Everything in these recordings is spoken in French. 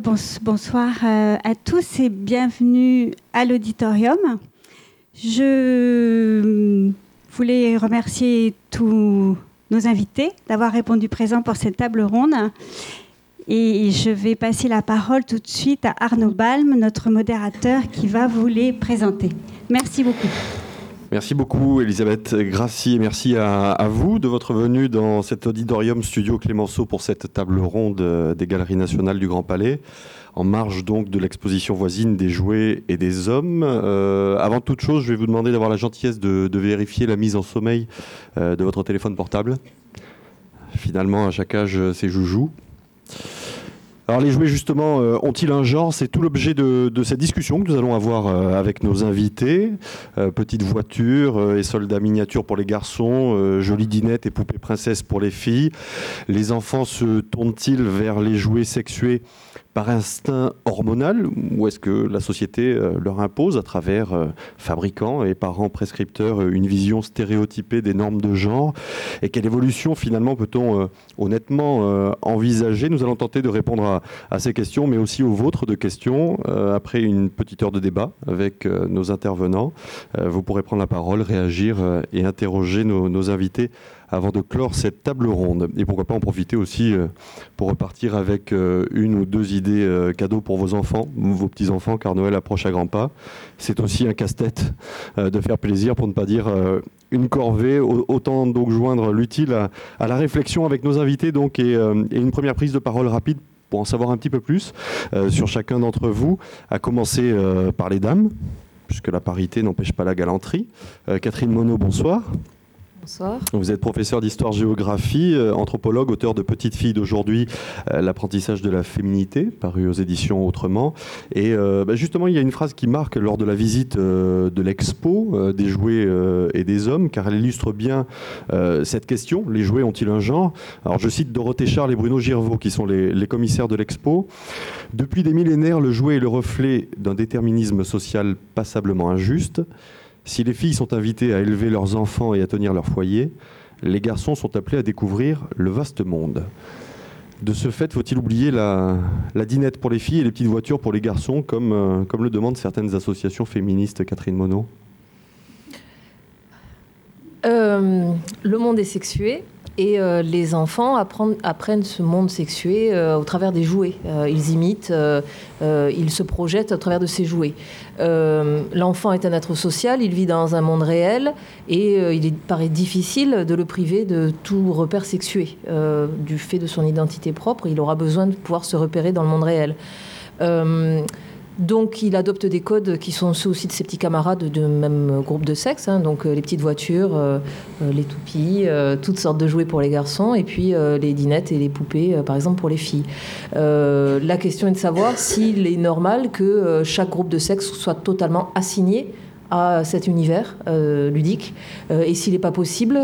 bonsoir à tous et bienvenue à l'auditorium. Je voulais remercier tous nos invités d'avoir répondu présent pour cette table ronde. Et je vais passer la parole tout de suite à Arnaud Balm, notre modérateur, qui va vous les présenter. Merci beaucoup. Merci beaucoup Elisabeth Grassi et merci à, vous de votre venue dans cet auditorium studio Clémenceau pour cette table ronde euh, des Galeries nationales du Grand Palais, en marge donc de l'exposition voisine des jouets et des hommes. Euh, avant toute chose, je vais vous demander d'avoir la gentillesse de, vérifier la mise en sommeil euh, de votre téléphone portable. Finalement, à chaque âge, c'est joujou. Alors les jouets justement euh, ont-ils un genre? C'est tout l'objet de, cette discussion que nous allons avoir euh, avec nos invités. Euh, petites voitures et soldats miniatures pour les garçons, jolies dinettes et poupées princesses pour les filles. Les enfants se tournent-ils vers les jouets sexués? Par instinct hormonal ou est-ce que la société euh, leur impose à travers euh, fabricants et parents prescripteurs euh, une vision stéréotypée des normes de genre? Et quelle évolution finalement peut-on honnêtement envisager? Nous allons tenter de répondre à, ces questions, mais aussi aux vôtres de questions après une petite heure de débat avec nos intervenants. Vous pourrez prendre la parole, réagir et interroger nos, nos invités avant de clore cette table ronde. Et pourquoi pas en profiter aussi euh, pour repartir avec euh, une ou deux idées euh, cadeaux pour vos enfants, vos petits-enfants, car Noël approche à grands pas. C'est aussi un casse-tête de faire plaisir, pour ne pas dire une corvée. Autant donc joindre l'utile à, la réflexion avec nos invités donc, et, une première prise de parole rapide pour en savoir un petit peu plus sur chacun d'entre vous, à commencer par les dames, puisque la parité n'empêche pas la galanterie. Catherine Monod, bonsoir. Vous êtes professeur d'histoire-géographie, euh, anthropologue, auteur de Petite fille d'aujourd'hui, euh, l'apprentissage de la féminité, paru aux éditions Autrement. Et euh, bah, justement, il y a une phrase qui marque lors de la visite de l'expo des jouets et des hommes, car elle illustre bien cette question les jouets ont-ils un genre? Alors, je cite Dorothée Charles et Bruno Girvaux, qui sont les, les commissaires de l'expo. Depuis des millénaires, le jouet est le reflet d'un déterminisme social passablement injuste. Si les filles sont invitées à élever leurs enfants et à tenir leur foyer, les garçons sont appelés à découvrir le vaste monde. De ce fait, faut-il oublier la, dinette pour les filles et les petites voitures pour les garçons, comme, euh, le demandent certaines associations féministes, Catherine Monod? Euh, Le monde est sexué, et euh, les enfants apprennent, ce monde sexué euh, au travers des jouets. Euh, ils imitent, ils se projettent au travers de ces jouets. L'enfant est un être social, il vit dans un monde réel et il paraît difficile de le priver de tout repère sexué. du fait de son identité propre, il aura besoin de pouvoir se repérer dans le monde réel. Donc il adopte des codes qui sont ceux aussi de ses petits camarades de même groupe de sexe, hein. donc euh, les petites voitures, euh, euh, les toupies, toutes sortes de jouets pour les garçons, et puis les dinettes et les poupées, par exemple, pour les filles. la question est de savoir s'il est normal que chaque groupe de sexe soit totalement assigné à cet univers ludique et s'il n'est pas possible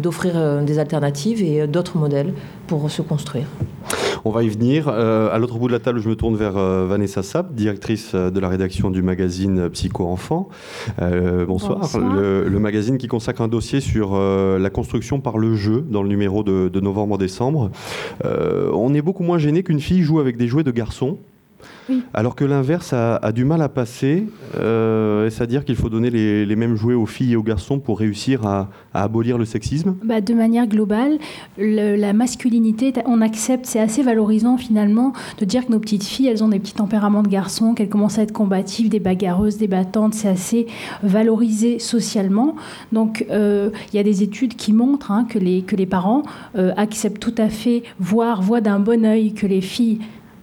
d'offrir des alternatives et d'autres modèles pour se construire. On va y venir. Euh, à l'autre bout de la table, je me tourne vers euh, Vanessa Sapp, directrice euh, de la rédaction du magazine Psycho Enfant. bonsoir. Le, magazine qui consacre un dossier sur la construction par le jeu dans le numéro de, de novembre-décembre. on est beaucoup moins gêné qu'une fille joue avec des jouets de garçons. Alors que l'inverse a, du mal à passer, euh, c'est-à-dire qu'il faut donner les, mêmes jouets aux filles et aux garçons pour réussir à, abolir le sexisme? Bah, De manière globale, la masculinité, on accepte, c'est assez valorisant finalement de dire que nos petites filles, elles ont des petits tempéraments de garçons, qu'elles commencent à être combatives, des bagarreuses, des battantes, c'est assez valorisé socialement. Donc euh, il y a des études qui montrent hein, que, les, que les parents euh, acceptent tout à fait, voire voient d'un bon oeil que les filles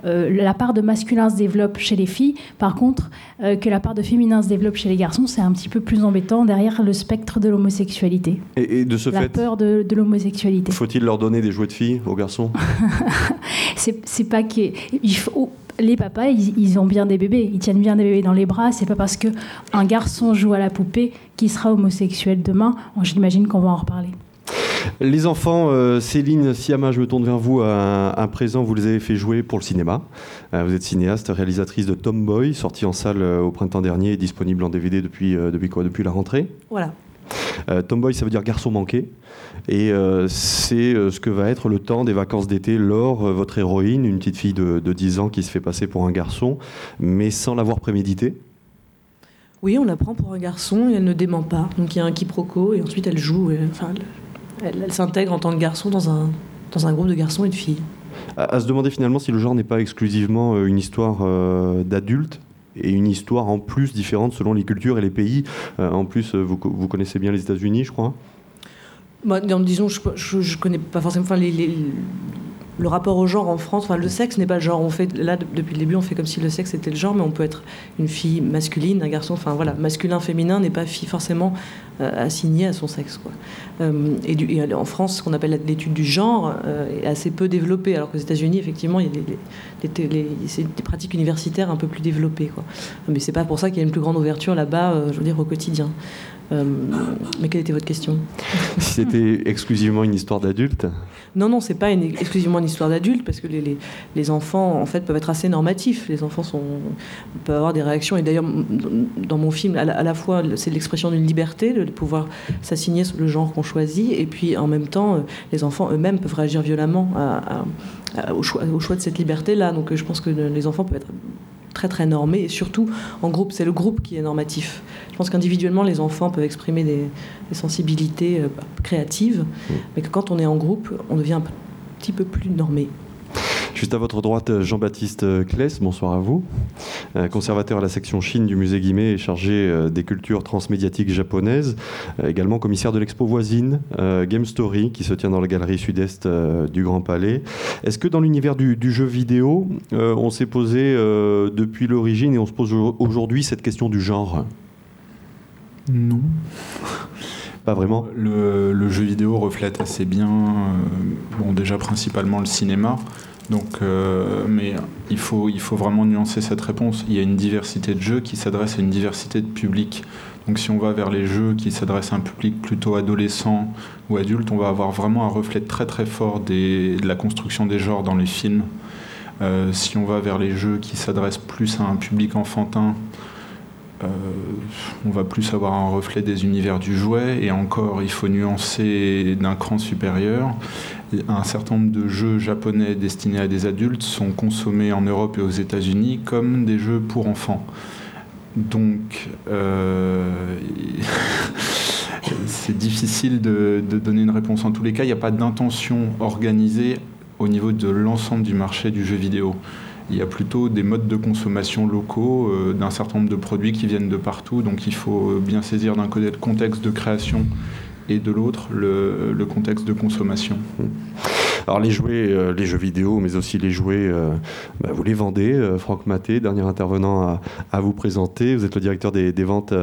euh, la part de masculin se développe chez les filles. Par contre, euh, que la part de féminin se développe chez les garçons, c'est un petit peu plus embêtant derrière le spectre de l'homosexualité. Et, de ce la peur de, l'homosexualité. Faut-il leur donner des jouets de filles aux garçons? C'est pas que faut les papas, ils, ont bien des bébés, ils tiennent bien des bébés dans les bras. C'est pas parce que un garçon joue à la poupée qu'il sera homosexuel demain. J'imagine qu'on va en reparler. Les enfants, euh, Céline Siama, je me tourne vers vous. À, présent, vous les avez fait jouer pour le cinéma. Euh, vous êtes cinéaste, réalisatrice de Tomboy, sorti en salle euh, au printemps dernier et disponible en DVD depuis, depuis quoi? Depuis la rentrée? Voilà. Tomboy, ça veut dire garçon manqué. Et c'est ce que va être le temps des vacances d'été. Laure, votre héroïne, une petite fille de, de 10 ans qui se fait passer pour un garçon, mais sans l'avoir prémédité. Oui, on la prend pour un garçon et elle ne dément pas. Donc il y a un quiproquo et ensuite elle joue. enfin, elle, s'intègre en tant que garçon dans un, dans un groupe de garçons et de filles. À, se demander finalement si le genre n'est pas exclusivement euh, une histoire euh, d'adultes et une histoire en plus différente selon les cultures et les pays. Euh, en plus, vous, vous, connaissez bien les États-Unis, je crois. Bah, disons, je, je, connais pas forcément. Enfin, les, le rapport au genre en France, enfin le sexe n'est pas le genre. On fait là depuis le début, on fait comme si le sexe était le genre, mais on peut être une fille masculine, un garçon. Enfin voilà, masculin, féminin n'est pas forcément euh, assigné à son sexe. Quoi. Euh, et, du, et, en France, ce qu'on appelle l'étude du genre euh, est assez peu développée, alors qu'aux États-Unis, effectivement, il y a des, des, pratiques universitaires un peu plus développées. Quoi. Mais c'est pas pour ça qu'il y a une plus grande ouverture là-bas, je veux dire, au quotidien. Euh, mais quelle était votre question Si c'était exclusivement une histoire d'adulte Non, non, c'est pas exclusivement une histoire d'adulte, parce que les, les, enfants, en fait, peuvent être assez normatifs. Les enfants sont, peuvent avoir des réactions. Et d'ailleurs, dans mon film, à la, fois, c'est l'expression d'une liberté, de pouvoir s'assigner le genre qu'on choisit, et puis en même temps, les enfants eux-mêmes peuvent réagir violemment au, choix, au choix de cette liberté-là. Donc je pense que les enfants peuvent être très très normé et surtout en groupe, c'est le groupe qui est normatif. Je pense qu'individuellement les enfants peuvent exprimer des, sensibilités euh, créatives, mais que quand on est en groupe, on devient un petit peu plus normé. Juste à votre droite, Jean-Baptiste Kless, bonsoir à vous. Euh, conservateur à la section Chine du musée Guimet et chargé euh, des cultures transmédiatiques japonaises. Euh, également commissaire de l'expo voisine Game Story qui se tient dans la galerie sud-est du Grand Palais. Est-ce que dans l'univers du, jeu vidéo, on s'est posé depuis l'origine et on se pose aujourd'hui cette question du genre? Non. Pas vraiment. Le, jeu vidéo reflète assez bien, bon déjà principalement le cinéma, donc, euh, mais il faut, il faut vraiment nuancer cette réponse. Il y a une diversité de jeux qui s'adresse à une diversité de publics. Donc si on va vers les jeux qui s'adressent à un public plutôt adolescent ou adulte, on va avoir vraiment un reflet très très fort de la construction des genres dans les films. Euh, si on va vers les jeux qui s'adressent plus à un public enfantin, euh, on va plus avoir un reflet des univers du jouet, et encore, il faut nuancer d'un cran supérieur. Un certain nombre de jeux japonais destinés à des adultes sont consommés en Europe et aux États-Unis comme des jeux pour enfants. Donc, euh, c'est difficile de, de, donner une réponse. En tous les cas, il n'y a pas d'intention organisée au niveau de l'ensemble du marché du jeu vidéo il y a plutôt des modes de consommation locaux euh, d'un certain nombre de produits qui viennent de partout. Donc il faut bien saisir d'un côté le contexte de création et de l'autre le, le, contexte de consommation. Mmh. Alors les jouets, euh, les jeux vidéo, mais aussi les jouets, euh, bah, vous les vendez. Euh, Franck Maté, dernier intervenant à, vous présenter. Vous êtes le directeur des, ventes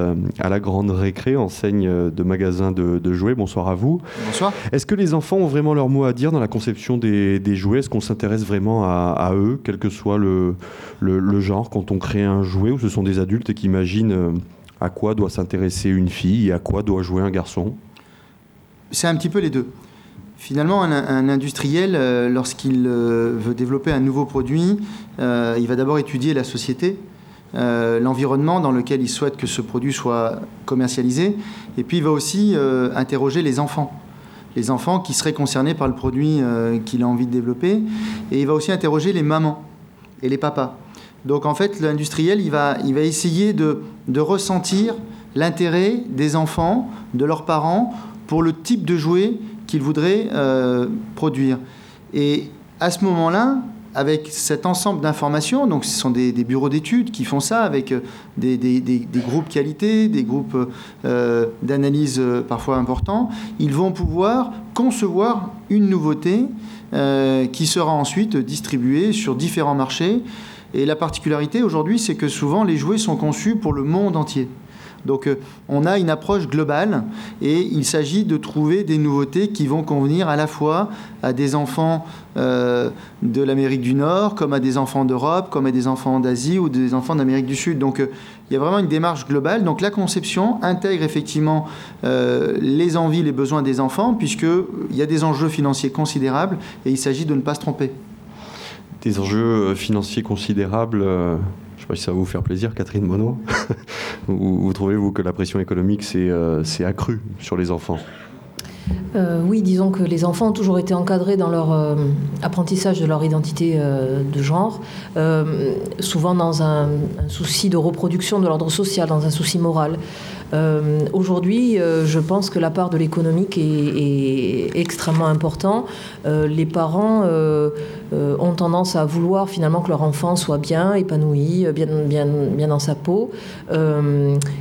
à la Grande Récré, enseigne de magasins de, jouets. Bonsoir à vous. Bonsoir. Est-ce que les enfants ont vraiment leur mot à dire dans la conception des, jouets? Est-ce qu'on s'intéresse vraiment à, eux, quel que soit le, le, genre, quand on crée un jouet, ou ce sont des adultes qui imaginent à quoi doit s'intéresser une fille et à quoi doit jouer un garçon? C'est un petit peu les deux. Finalement, un, industriel, euh, lorsqu'il euh, veut développer un nouveau produit, euh, il va d'abord étudier la société, l'environnement dans lequel il souhaite que ce produit soit commercialisé, et puis il va aussi interroger les enfants, les enfants qui seraient concernés par le produit qu'il a envie de développer, et il va aussi interroger les mamans et les papas. Donc en fait, l'industriel, il va, il va essayer de, de ressentir l'intérêt des enfants, de leurs parents, pour le type de jouet qu'il voudrait euh, produire. Et à ce moment-là, avec cet ensemble d'informations, donc ce sont des, bureaux d'études qui font ça avec euh, des, groupes qualité, des groupes euh, d'analyse parfois importants, ils vont pouvoir concevoir une nouveauté qui sera ensuite distribuée sur différents marchés. Et la particularité aujourd'hui, c'est que souvent les jouets sont conçus pour le monde entier. Donc euh, on a une approche globale et il s'agit de trouver des nouveautés qui vont convenir à la fois à des enfants euh, de l'Amérique du Nord, comme à des enfants d'Europe, comme à des enfants d'Asie ou des enfants d'Amérique du Sud. Donc euh, il y a vraiment une démarche globale. Donc la conception intègre effectivement les envies, les besoins des enfants, puisqu'il y a des enjeux financiers considérables et il s'agit de ne pas se tromper. Des enjeux financiers considérables sais pas si ça va vous faire plaisir, Catherine Monod. vous, vous trouvez-vous que la pression économique s'est accrue sur les enfants? Euh, oui, disons que les enfants ont toujours été encadrés dans leur euh, apprentissage de leur identité euh, de genre, souvent dans un, souci de reproduction de l'ordre social, dans un souci moral. Euh, aujourd'hui, euh, je pense que la part de l'économique est, extrêmement importante. Euh, les parents ont tendance à vouloir finalement que leur enfant soit bien épanoui, bien, dans sa peau,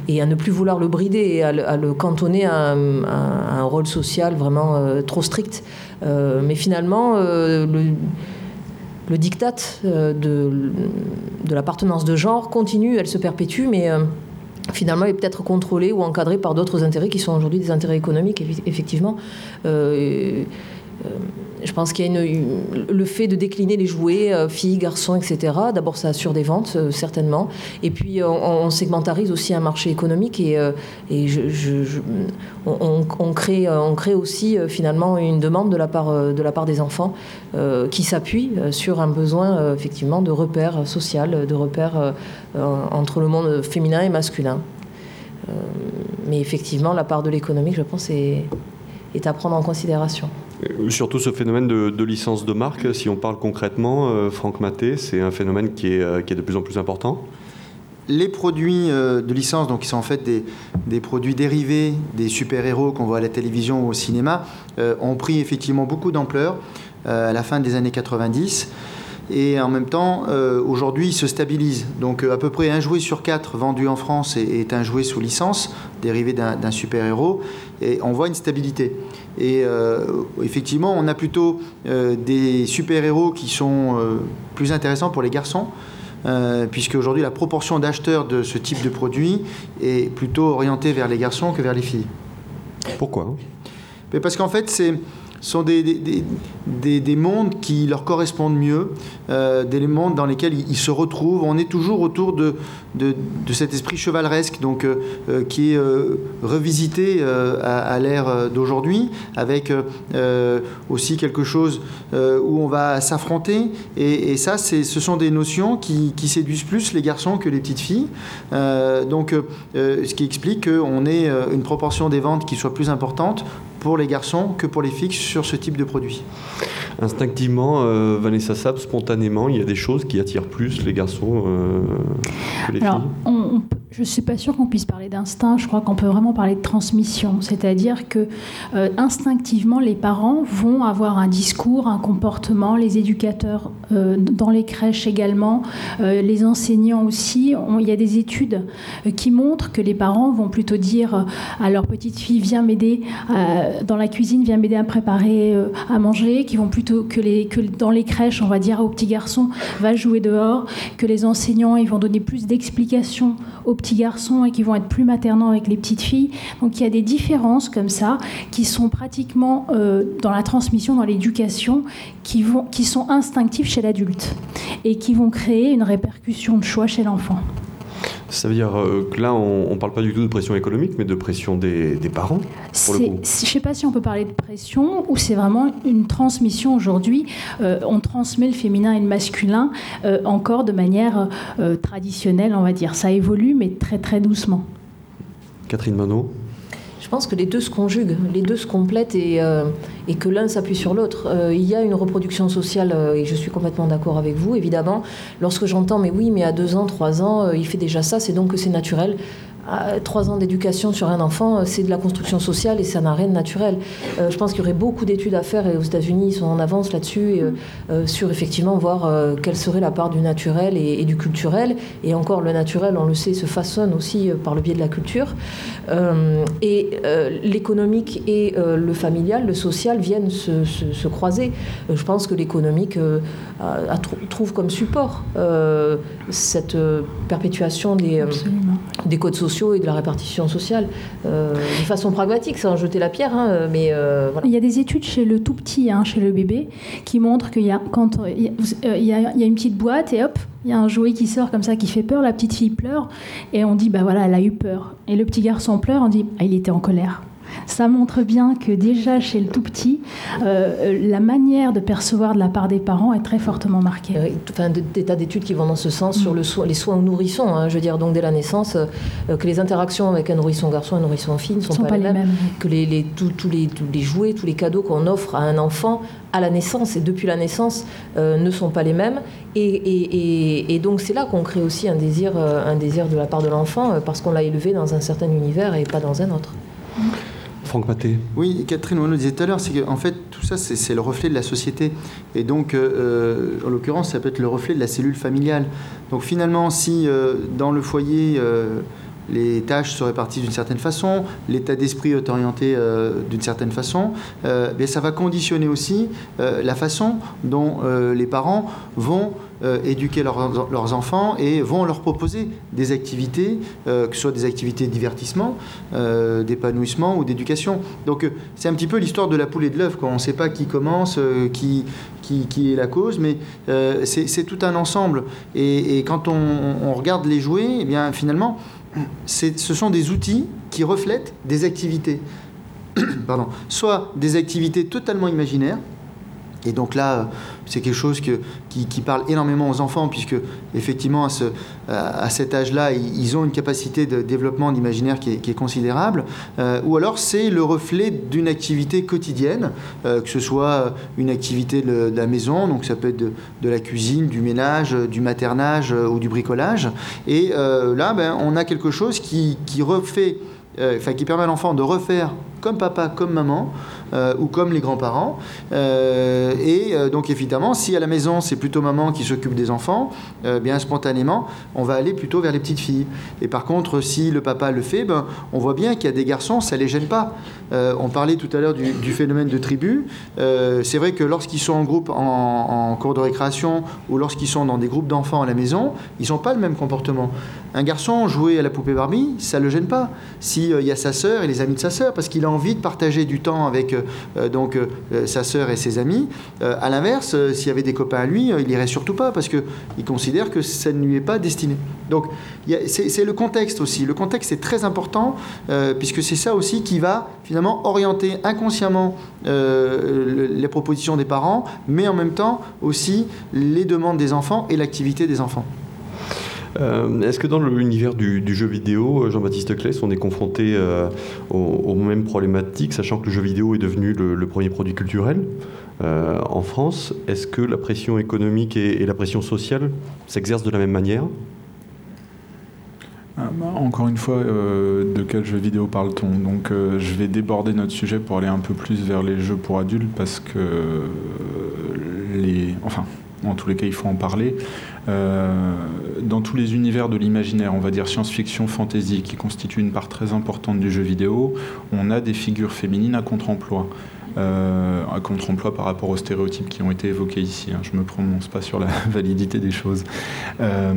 et à ne plus vouloir le brider et à, le cantonner à un, rôle social vraiment trop strict. mais finalement, le le diktat de, de l'appartenance de genre continue, elle se perpétue, mais finalement est peut-être contrôlé ou encadré par d'autres intérêts qui sont aujourd'hui des intérêts économiques, effectivement. Euh, euh, je pense qu'il y a le fait de décliner les jouets, euh, filles, garçons, etc. D'abord, ça assure des ventes, certainement. Et puis, on, segmentarise aussi un marché économique et, on, crée, aussi finalement une demande de la part, des enfants qui s'appuie sur un besoin effectivement de repères social, de repères entre le monde féminin et masculin. mais effectivement, la part de l'économique, je pense, est à prendre en considération. Euh, surtout ce phénomène de, licence de marque, si on parle concrètement, euh, Franck Maté, c'est un phénomène qui est, euh, qui est, de plus en plus important. Les produits de licence, donc qui sont en fait des, des produits dérivés des super-héros qu'on voit à la télévision ou au cinéma, ont pris effectivement beaucoup d'ampleur à la fin des années 90 et en même temps, aujourd'hui, ils se stabilisent. Donc, à peu près un jouet sur quatre vendu en France est un jouet sous licence, dérivé d'un super-héros, et on voit une stabilité. Et euh, effectivement, on a plutôt euh, des super-héros qui sont euh, plus intéressants pour les garçons, puisque aujourd'hui la proportion d'acheteurs de ce type de produit est plutôt orientée vers les garçons que vers les filles. Pourquoi? Parce qu'en fait, c'est sont des, des, des, mondes qui leur correspondent mieux, euh, des mondes dans lesquels ils, se retrouvent. On est toujours autour de, de, cet esprit chevaleresque donc, euh, euh, qui est revisité à, l'ère d'aujourd'hui, avec aussi quelque chose où on va s'affronter. Et, ça, ce sont des notions qui, qui, séduisent plus les garçons que les petites filles. donc, ce qui explique qu'on ait une proportion des ventes qui soit plus importante pour les garçons que pour les filles sur ce type de produit. Instinctivement, euh, Vanessa Saab, spontanément, il y a des choses qui attirent plus les garçons euh, que les Alors, filles je ne suis pas sûre qu'on puisse parler d'instinct, je crois qu'on peut vraiment parler de transmission. C'est-à-dire que euh, instinctivement, les parents vont avoir un discours, un comportement, les éducateurs euh, dans les crèches également, euh, les enseignants aussi. il y a des études qui montrent que les parents vont plutôt dire à leur petite fille viens m'aider dans la cuisine, viens m'aider à préparer à manger, qui vont plutôt que, les, que dans les crèches, on va dire au petit garçon va jouer dehors, que les enseignants ils vont donner plus d'explications aux petits garçons et qui vont être plus maternants avec les petites filles. Donc il y a des différences comme ça qui sont pratiquement euh, dans la transmission, dans l'éducation, qui, qui sont instinctives chez l'adulte et qui vont créer une répercussion de choix chez l'enfant. Ça veut dire euh, que là, on ne parle pas du tout de pression économique, mais de pression des, parents Je ne sais pas si on peut parler de pression ou c'est vraiment une transmission aujourd'hui. Euh, on transmet le féminin et le masculin euh, encore de manière traditionnelle, on va dire. Ça évolue, mais très très doucement. Catherine Manot je pense que les deux se conjuguent, les deux se complètent et, euh, que l'un s'appuie sur l'autre. Euh, il y a une reproduction sociale, euh, et je suis complètement d'accord avec vous, évidemment. Lorsque j'entends, mais oui, mais à deux ans, trois ans, il fait déjà ça, c'est donc que c'est naturel trois ans d'éducation sur un enfant, c'est de la construction sociale et ça n'a rien de naturel. Euh, je pense qu'il y aurait beaucoup d'études à faire et aux États-Unis, ils sont en avance là-dessus, euh, euh, sur effectivement voir quelle serait la part du naturel et, du culturel. Et encore, le naturel, on le sait, se façonne aussi par le biais de la culture. et l'économique et le familial, le social viennent se, croiser. je pense que l'économique trouve comme support cette perpétuation des, des codes sociaux et de la répartition sociale euh, de façon pragmatique, sans jeter la pierre. Hein, mais euh, Il y a des études chez le tout petit, hein, chez le bébé, qui montrent qu'il y a euh, il y, a, une petite boîte et hop, il y a un jouet qui sort comme ça qui fait peur, la petite fille pleure et on dit bah voilà elle a eu peur et le petit garçon pleure, on dit ah, il était en colère. Ça montre bien que déjà chez le tout petit, euh, la manière de percevoir de la part des parents est très fortement marquée. Euh, enfin, des tas d'études qui vont dans ce sens sur le les soins aux nourrissons. Hein, je veux dire, donc dès la naissance, euh, que les interactions avec un nourrisson garçon et un nourrisson fille ne sont, pas, les mêmes. Que les, les, tous les, tous les jouets, tous les cadeaux qu'on offre à un enfant à la naissance et depuis la naissance ne sont pas les mêmes. Et, et, et, donc c'est là qu'on crée aussi un désir, un désir de la part de l'enfant parce qu'on l'a élevé dans un certain univers et pas dans un autre. Oui, Catherine, on le disait tout à l'heure, c'est qu'en fait, tout ça, c'est le reflet de la société. Et donc, euh, euh, en l'occurrence, ça peut être le reflet de la cellule familiale. Donc, finalement, si euh, dans le foyer, les tâches se répartissent d'une certaine façon, l'état d'esprit est orienté d'une certaine façon, bien, ça va conditionner aussi la façon dont les parents vont euh, éduquer leurs, enfants et vont leur proposer des activités, euh, que ce soit des activités de divertissement, euh, d'épanouissement ou d'éducation. Donc c'est un petit peu l'histoire de la poule et de l'œuf, on ne sait pas qui commence, qui, qui, est la cause, mais c'est tout un ensemble. Et, quand on, regarde les jouets, eh bien finalement, ce sont des outils qui reflètent des activités. Pardon. Soit des activités totalement imaginaires, et donc là, c'est quelque chose qui, parle énormément aux enfants, puisque effectivement, à, cet âge-là, ils ont une capacité de développement d'imaginaire qui, est considérable. Euh, ou alors, c'est le reflet d'une activité quotidienne, euh, que ce soit une activité de, la maison, donc ça peut être de, la cuisine, du ménage, du maternage euh, ou du bricolage. Et là, ben, on a quelque chose qui, qui permet à l'enfant de refaire comme papa, comme maman, euh, ou comme les grands-parents. Euh, et euh, donc évidemment, si à la maison c'est plutôt maman qui s'occupe des enfants, bien spontanément, on va aller plutôt vers les petites filles. Et par contre, si le papa le fait, ben, on voit bien qu'il y a des garçons, ça les gêne pas. on parlait tout à l'heure du, phénomène de tribu. c'est vrai que lorsqu'ils sont en groupe en cours de récréation ou lorsqu'ils sont dans des groupes d'enfants à la maison, ils n'ont pas le même comportement. Un garçon jouer à la poupée Barbie, ça le gêne pas. S'il y a sa sœur et les amis de sa sœur, parce qu'il a envie de partager du temps avec euh, donc euh, sa sœur et ses amis. Euh, à l'inverse, s'il y avait des copains à lui, il irait surtout pas parce qu'il considère que ça ne lui est pas destiné. Donc c'est le contexte aussi. Le contexte est très important puisque c'est ça aussi qui va finalement orienter inconsciemment les propositions des parents, mais en même temps aussi les demandes des enfants et l'activité des enfants. Euh, est-ce que dans l'univers du, jeu vidéo, euh, Jean-Baptiste Claes, on est confronté euh, aux, mêmes problématiques, sachant que le jeu vidéo est devenu le, premier produit culturel en France Est-ce que la pression économique et, la pression sociale s'exercent de la même manière? Ah, bah, encore une fois, de quel jeu vidéo parle-t-on? Donc, je vais déborder notre sujet pour aller un peu plus vers les jeux pour adultes parce que les, enfin, en tous les cas, il faut en parler. Euh, dans tous les univers de l'imaginaire, on va dire science-fiction, fantasy, qui constituent une part très importante du jeu vidéo, on a des figures féminines à contre-emploi. Euh, à contre-emploi par rapport aux stéréotypes qui ont été évoqués ici. Hein. Je ne me prononce pas sur la validité des choses. Euh,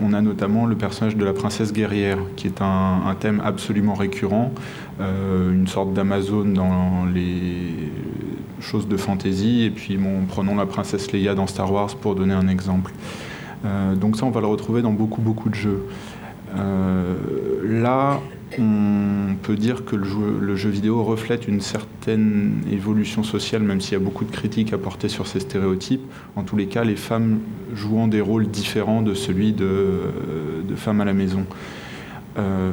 on a notamment le personnage de la princesse guerrière, qui est un, thème absolument récurrent, une sorte d'Amazone dans les chose de fantasy. Et puis, bon, prenons la princesse Leia dans Star Wars pour donner un exemple. Euh, donc ça, on va le retrouver dans beaucoup, beaucoup de jeux. Euh, là, on peut dire que le jeu, vidéo reflète une certaine évolution sociale, même s'il y a beaucoup de critiques à porter sur ces stéréotypes. En tous les cas, les femmes jouant des rôles différents de celui de, de femmes à la maison. Euh,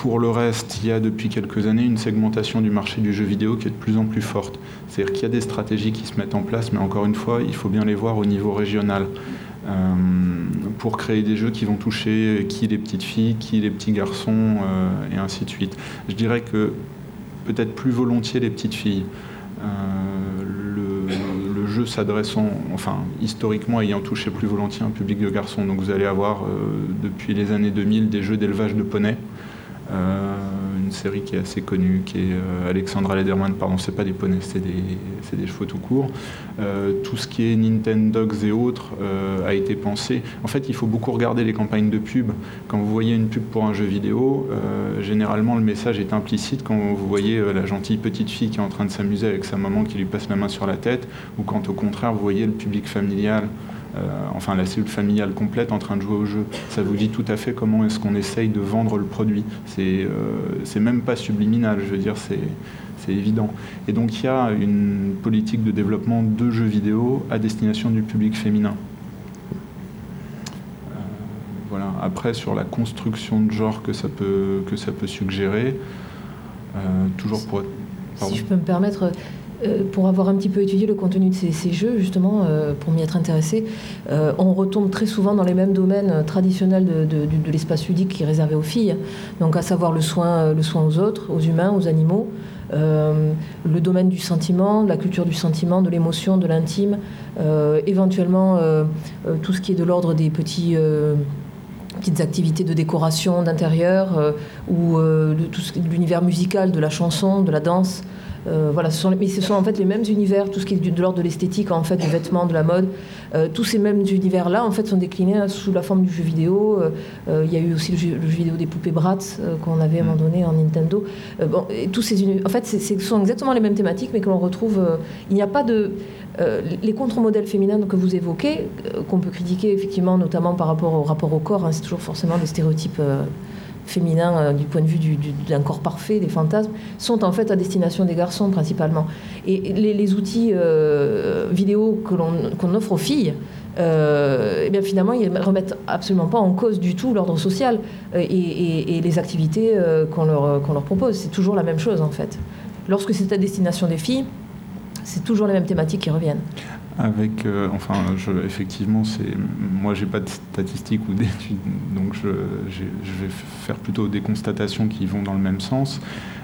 pour le reste, il y a depuis quelques années une segmentation du marché du jeu vidéo qui est de plus en plus forte. C'est-à-dire qu'il y a des stratégies qui se mettent en place, mais encore une fois, il faut bien les voir au niveau régional. Euh, pour créer des jeux qui vont toucher qui les petites filles, qui les petits garçons, euh, et ainsi de suite. Je dirais que peut-être plus volontiers les petites filles. Euh, le, jeu s'adressant, enfin historiquement ayant touché plus volontiers un public de garçons. Donc vous allez avoir depuis les années 2000 des jeux d'élevage de poneys une série qui est assez connue, qui est euh, Alexandra Lederman, pardon, c'est pas des poneys, c'est des, des, chevaux tout court. Euh, tout ce qui est Nintendo et autres a été pensé. En fait, il faut beaucoup regarder les campagnes de pub. Quand vous voyez une pub pour un jeu vidéo, généralement le message est implicite quand vous voyez la gentille petite fille qui est en train de s'amuser avec sa maman qui lui passe la main sur la tête, ou quand au contraire vous voyez le public familial enfin la cellule familiale complète en train de jouer au jeu. Ça vous dit tout à fait comment est-ce qu'on essaye de vendre le produit. C'est c'est même pas subliminal, je veux dire, c'est c'est évident. Et donc il y a une politique de développement de jeux vidéo à destination du public féminin. Euh, voilà. Après, sur la construction de genre que ça peut, que ça peut suggérer, euh, toujours pour... Si je peux me permettre, euh, pour avoir un petit peu étudié le contenu de ces, jeux, justement, pour m'y être intéressé, on retombe très souvent dans les mêmes domaines traditionnels de, l'espace ludique qui est réservé aux filles, donc à savoir le soin, le soin aux autres, aux humains, aux animaux, euh, le domaine du sentiment, de la culture du sentiment, de l'émotion, de l'intime, euh, éventuellement euh, tout ce qui est de l'ordre des petits petites activités de décoration d'intérieur ou de tout l'univers musical, de la chanson, de la danse. Euh, voilà, ce sont, mais ce sont en fait les mêmes univers, tout ce qui est de l'ordre de l'esthétique, en fait, du vêtement, de la mode. Euh, tous ces mêmes univers-là, en fait, sont déclinés hein, sous la forme du jeu vidéo. Euh, il y a eu aussi le jeu, vidéo des poupées Bratz qu'on avait à un moment donné en Nintendo. bon, et tous ces en fait, ce sont exactement les mêmes thématiques, mais que l'on retrouve. il n'y a pas de les contre-modèles féminins que vous évoquez, qu'on peut critiquer effectivement, notamment par rapport au rapport au corps. Hein, c'est toujours forcément des stéréotypes féminins euh, du point de vue d'un corps parfait, des fantasmes, sont en fait à destination des garçons principalement. Et les, outils euh, vidéo qu'on offre aux filles, euh, eh bien finalement, ils ne remettent absolument pas en cause du tout l'ordre social et, les activités qu'on leur, qu'on leur propose. C'est toujours la même chose en fait. Lorsque c'est à destination des filles, c'est toujours les mêmes thématiques qui reviennent avec, euh, enfin, je, effectivement, c'est, moi, j'ai pas de statistiques ou d'études, donc je, je, vais faire plutôt des constatations qui vont dans le même sens.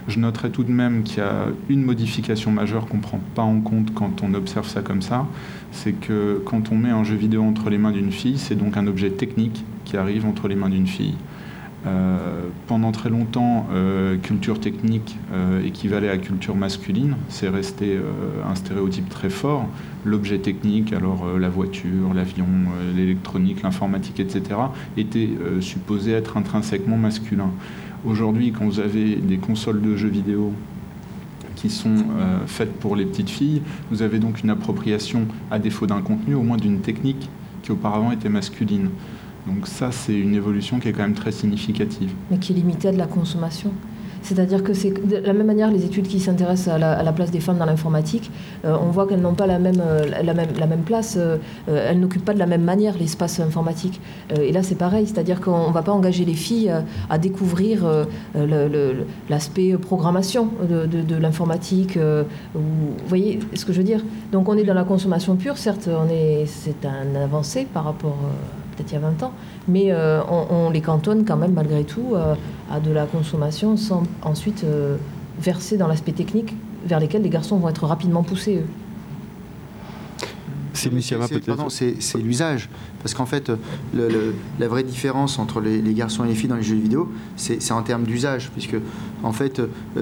Je noterai tout de même qu'il y a une modification majeure qu'on prend pas en compte quand on observe ça comme ça, c'est que quand on met un jeu vidéo entre les mains d'une fille, c'est donc un objet technique qui arrive entre les mains d'une fille. Euh, pendant très longtemps, euh, culture technique euh, équivalait à culture masculine. C'est resté un stéréotype très fort. L'objet technique, alors la voiture, l'avion, l'électronique, l'informatique, etc., était supposé être intrinsèquement masculin. Aujourd'hui, quand vous avez des consoles de jeux vidéo qui sont faites pour les petites filles, vous avez donc une appropriation, à défaut d'un contenu, au moins d'une technique qui auparavant était masculine. Donc ça, c'est une évolution qui est quand même très significative. Mais qui est limitée à la consommation. C'est-à-dire que c'est de la même manière, les études qui s'intéressent à, la, place des femmes dans l'informatique, euh, on voit qu'elles n'ont pas la même, euh, la même, la même place, euh, elles n'occupent pas de la même manière l'espace informatique. et là, c'est pareil, c'est-à-dire qu'on ne va pas engager les filles à découvrir l'aspect programmation de, de, de l'informatique. vous voyez ce que je veux dire? Donc on est dans la consommation pure, certes, c'est un avancé par rapport peut-être il y a 20 ans, mais euh, on, les cantonne quand même malgré tout euh, à de la consommation sans ensuite euh, verser dans l'aspect technique vers lesquels les garçons vont être rapidement poussés, eux. C'est l'usage. Parce qu'en fait, la vraie différence entre les, garçons et les filles dans les jeux vidéo, c'est en termes d'usage. Puisque, en fait,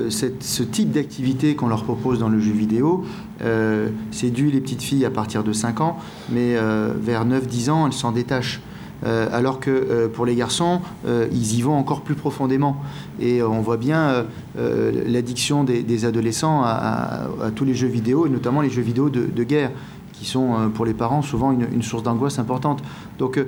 ce type d'activité qu'on leur propose dans le jeu vidéo séduit les petites filles à partir de 5 ans, mais vers 9-10 ans, elles s'en détachent. Euh, alors que euh, pour les garçons, euh, ils y vont encore plus profondément. Et on voit bien l'addiction des, adolescents à, tous les jeux vidéo, et notamment les jeux vidéo de, guerre, qui sont pour les parents souvent une, source d'angoisse importante. Donc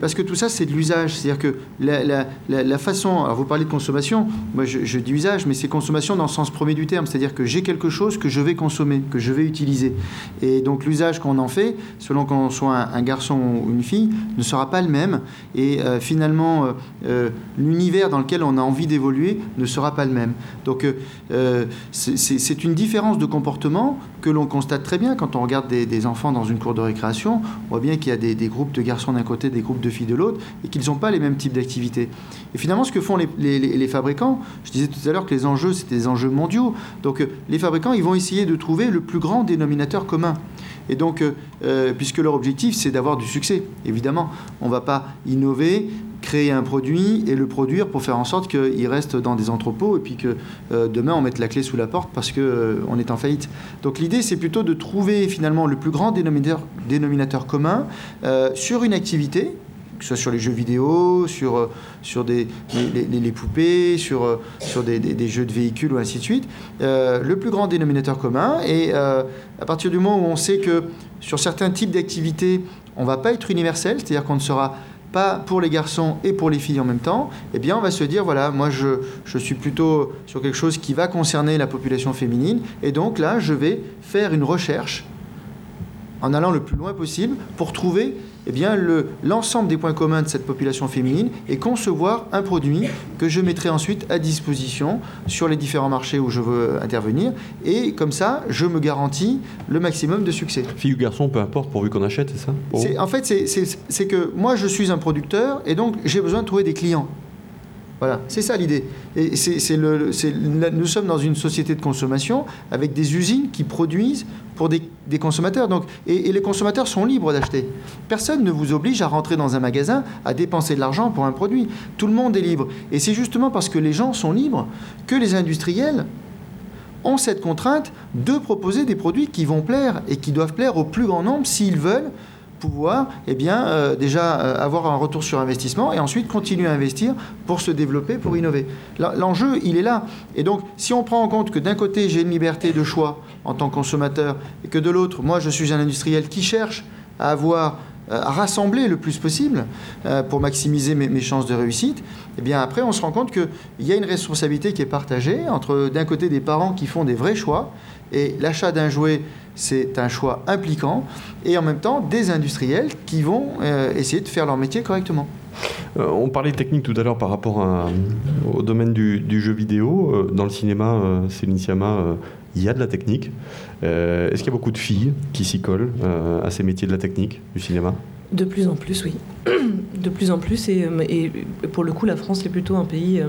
parce que tout ça, c'est de l'usage. C'est-à-dire que la, façon. Alors, vous parlez de consommation. Moi, je, dis usage, mais c'est consommation dans le sens premier du terme. C'est-à-dire que j'ai quelque chose que je vais consommer, que je vais utiliser. Et donc, l'usage qu'on en fait, selon qu'on soit un, garçon ou une fille, ne sera pas le même. Et euh, finalement, euh, euh, l'univers dans lequel on a envie d'évoluer ne sera pas le même. Donc, c'est une différence de comportement que l'on constate très bien quand on regarde des, enfants dans une cour de récréation. On voit bien qu'il y a des, des groupes de garçons d'un côté, des de filles de l'autre, et qu'ils n'ont pas les mêmes types d'activités. Et finalement, ce que font les, fabricants, je disais tout à l'heure que les enjeux, c'était des enjeux mondiaux. Donc, euh, les fabricants, ils vont essayer de trouver le plus grand dénominateur commun. Et donc, euh, euh, puisque leur objectif, c'est d'avoir du succès, évidemment, on ne va pas innover, créer un produit et le produire pour faire en sorte qu'il reste dans des entrepôts et puis que demain on mette la clé sous la porte parce qu'on est en faillite. Donc l'idée c'est plutôt de trouver finalement le plus grand dénominateur, commun sur une activité que ce soit sur les jeux vidéo, sur, euh, sur des, les, poupées, sur, euh, sur des, des, jeux de véhicules ou ainsi de suite, euh, le plus grand dénominateur commun. Et à partir du moment où on sait que sur certains types d'activités, on ne va pas être universel, c'est-à-dire qu'on ne sera pas pour les garçons et pour les filles en même temps, eh bien on va se dire, voilà, moi je, je suis plutôt sur quelque chose qui va concerner la population féminine, et donc là, je vais faire une recherche en allant le plus loin possible pour trouver eh bien, l'ensemble des points communs de cette population féminine et concevoir un produit que je mettrai ensuite à disposition sur les différents marchés où je veux intervenir. Et comme ça, je me garantis le maximum de succès. Fille ou garçon, peu importe, pourvu qu'on achète, c'est ça? En fait, c'est que moi, je suis un producteur et donc j'ai besoin de trouver des clients. Voilà, c'est ça l'idée. Et c'est le, nous sommes dans une société de consommation avec des usines qui produisent pour des, consommateurs. Donc, et, les consommateurs sont libres d'acheter. Personne ne vous oblige à rentrer dans un magasin à dépenser de l'argent pour un produit. Tout le monde est libre. Et c'est justement parce que les gens sont libres que les industriels ont cette contrainte de proposer des produits qui vont plaire et qui doivent plaire au plus grand nombre s'ils veulent pouvoir eh bien, euh, déjà euh, avoir un retour sur investissement et ensuite continuer à investir pour se développer, pour innover. L'enjeu, il est là. Et donc, si on prend en compte que d'un côté, j'ai une liberté de choix en tant que consommateur et que de l'autre, moi, je suis un industriel qui cherche à avoir euh, à rassembler le plus possible pour maximiser mes, mes, chances de réussite, eh bien après on se rend compte qu'il y a une responsabilité qui est partagée entre d'un côté des parents qui font des vrais choix et l'achat d'un jouet c'est un choix impliquant, et en même temps des industriels qui vont euh, essayer de faire leur métier correctement. Euh, on parlait technique tout à l'heure par rapport au domaine du, jeu vidéo. Euh, dans le cinéma, Céline Sciamma, il y a de la technique. Est-ce qu'il y a beaucoup de filles qui s'y collent à ces métiers de la technique du cinéma? De plus en plus, oui. De plus en plus, et, pour le coup, la France est plutôt un pays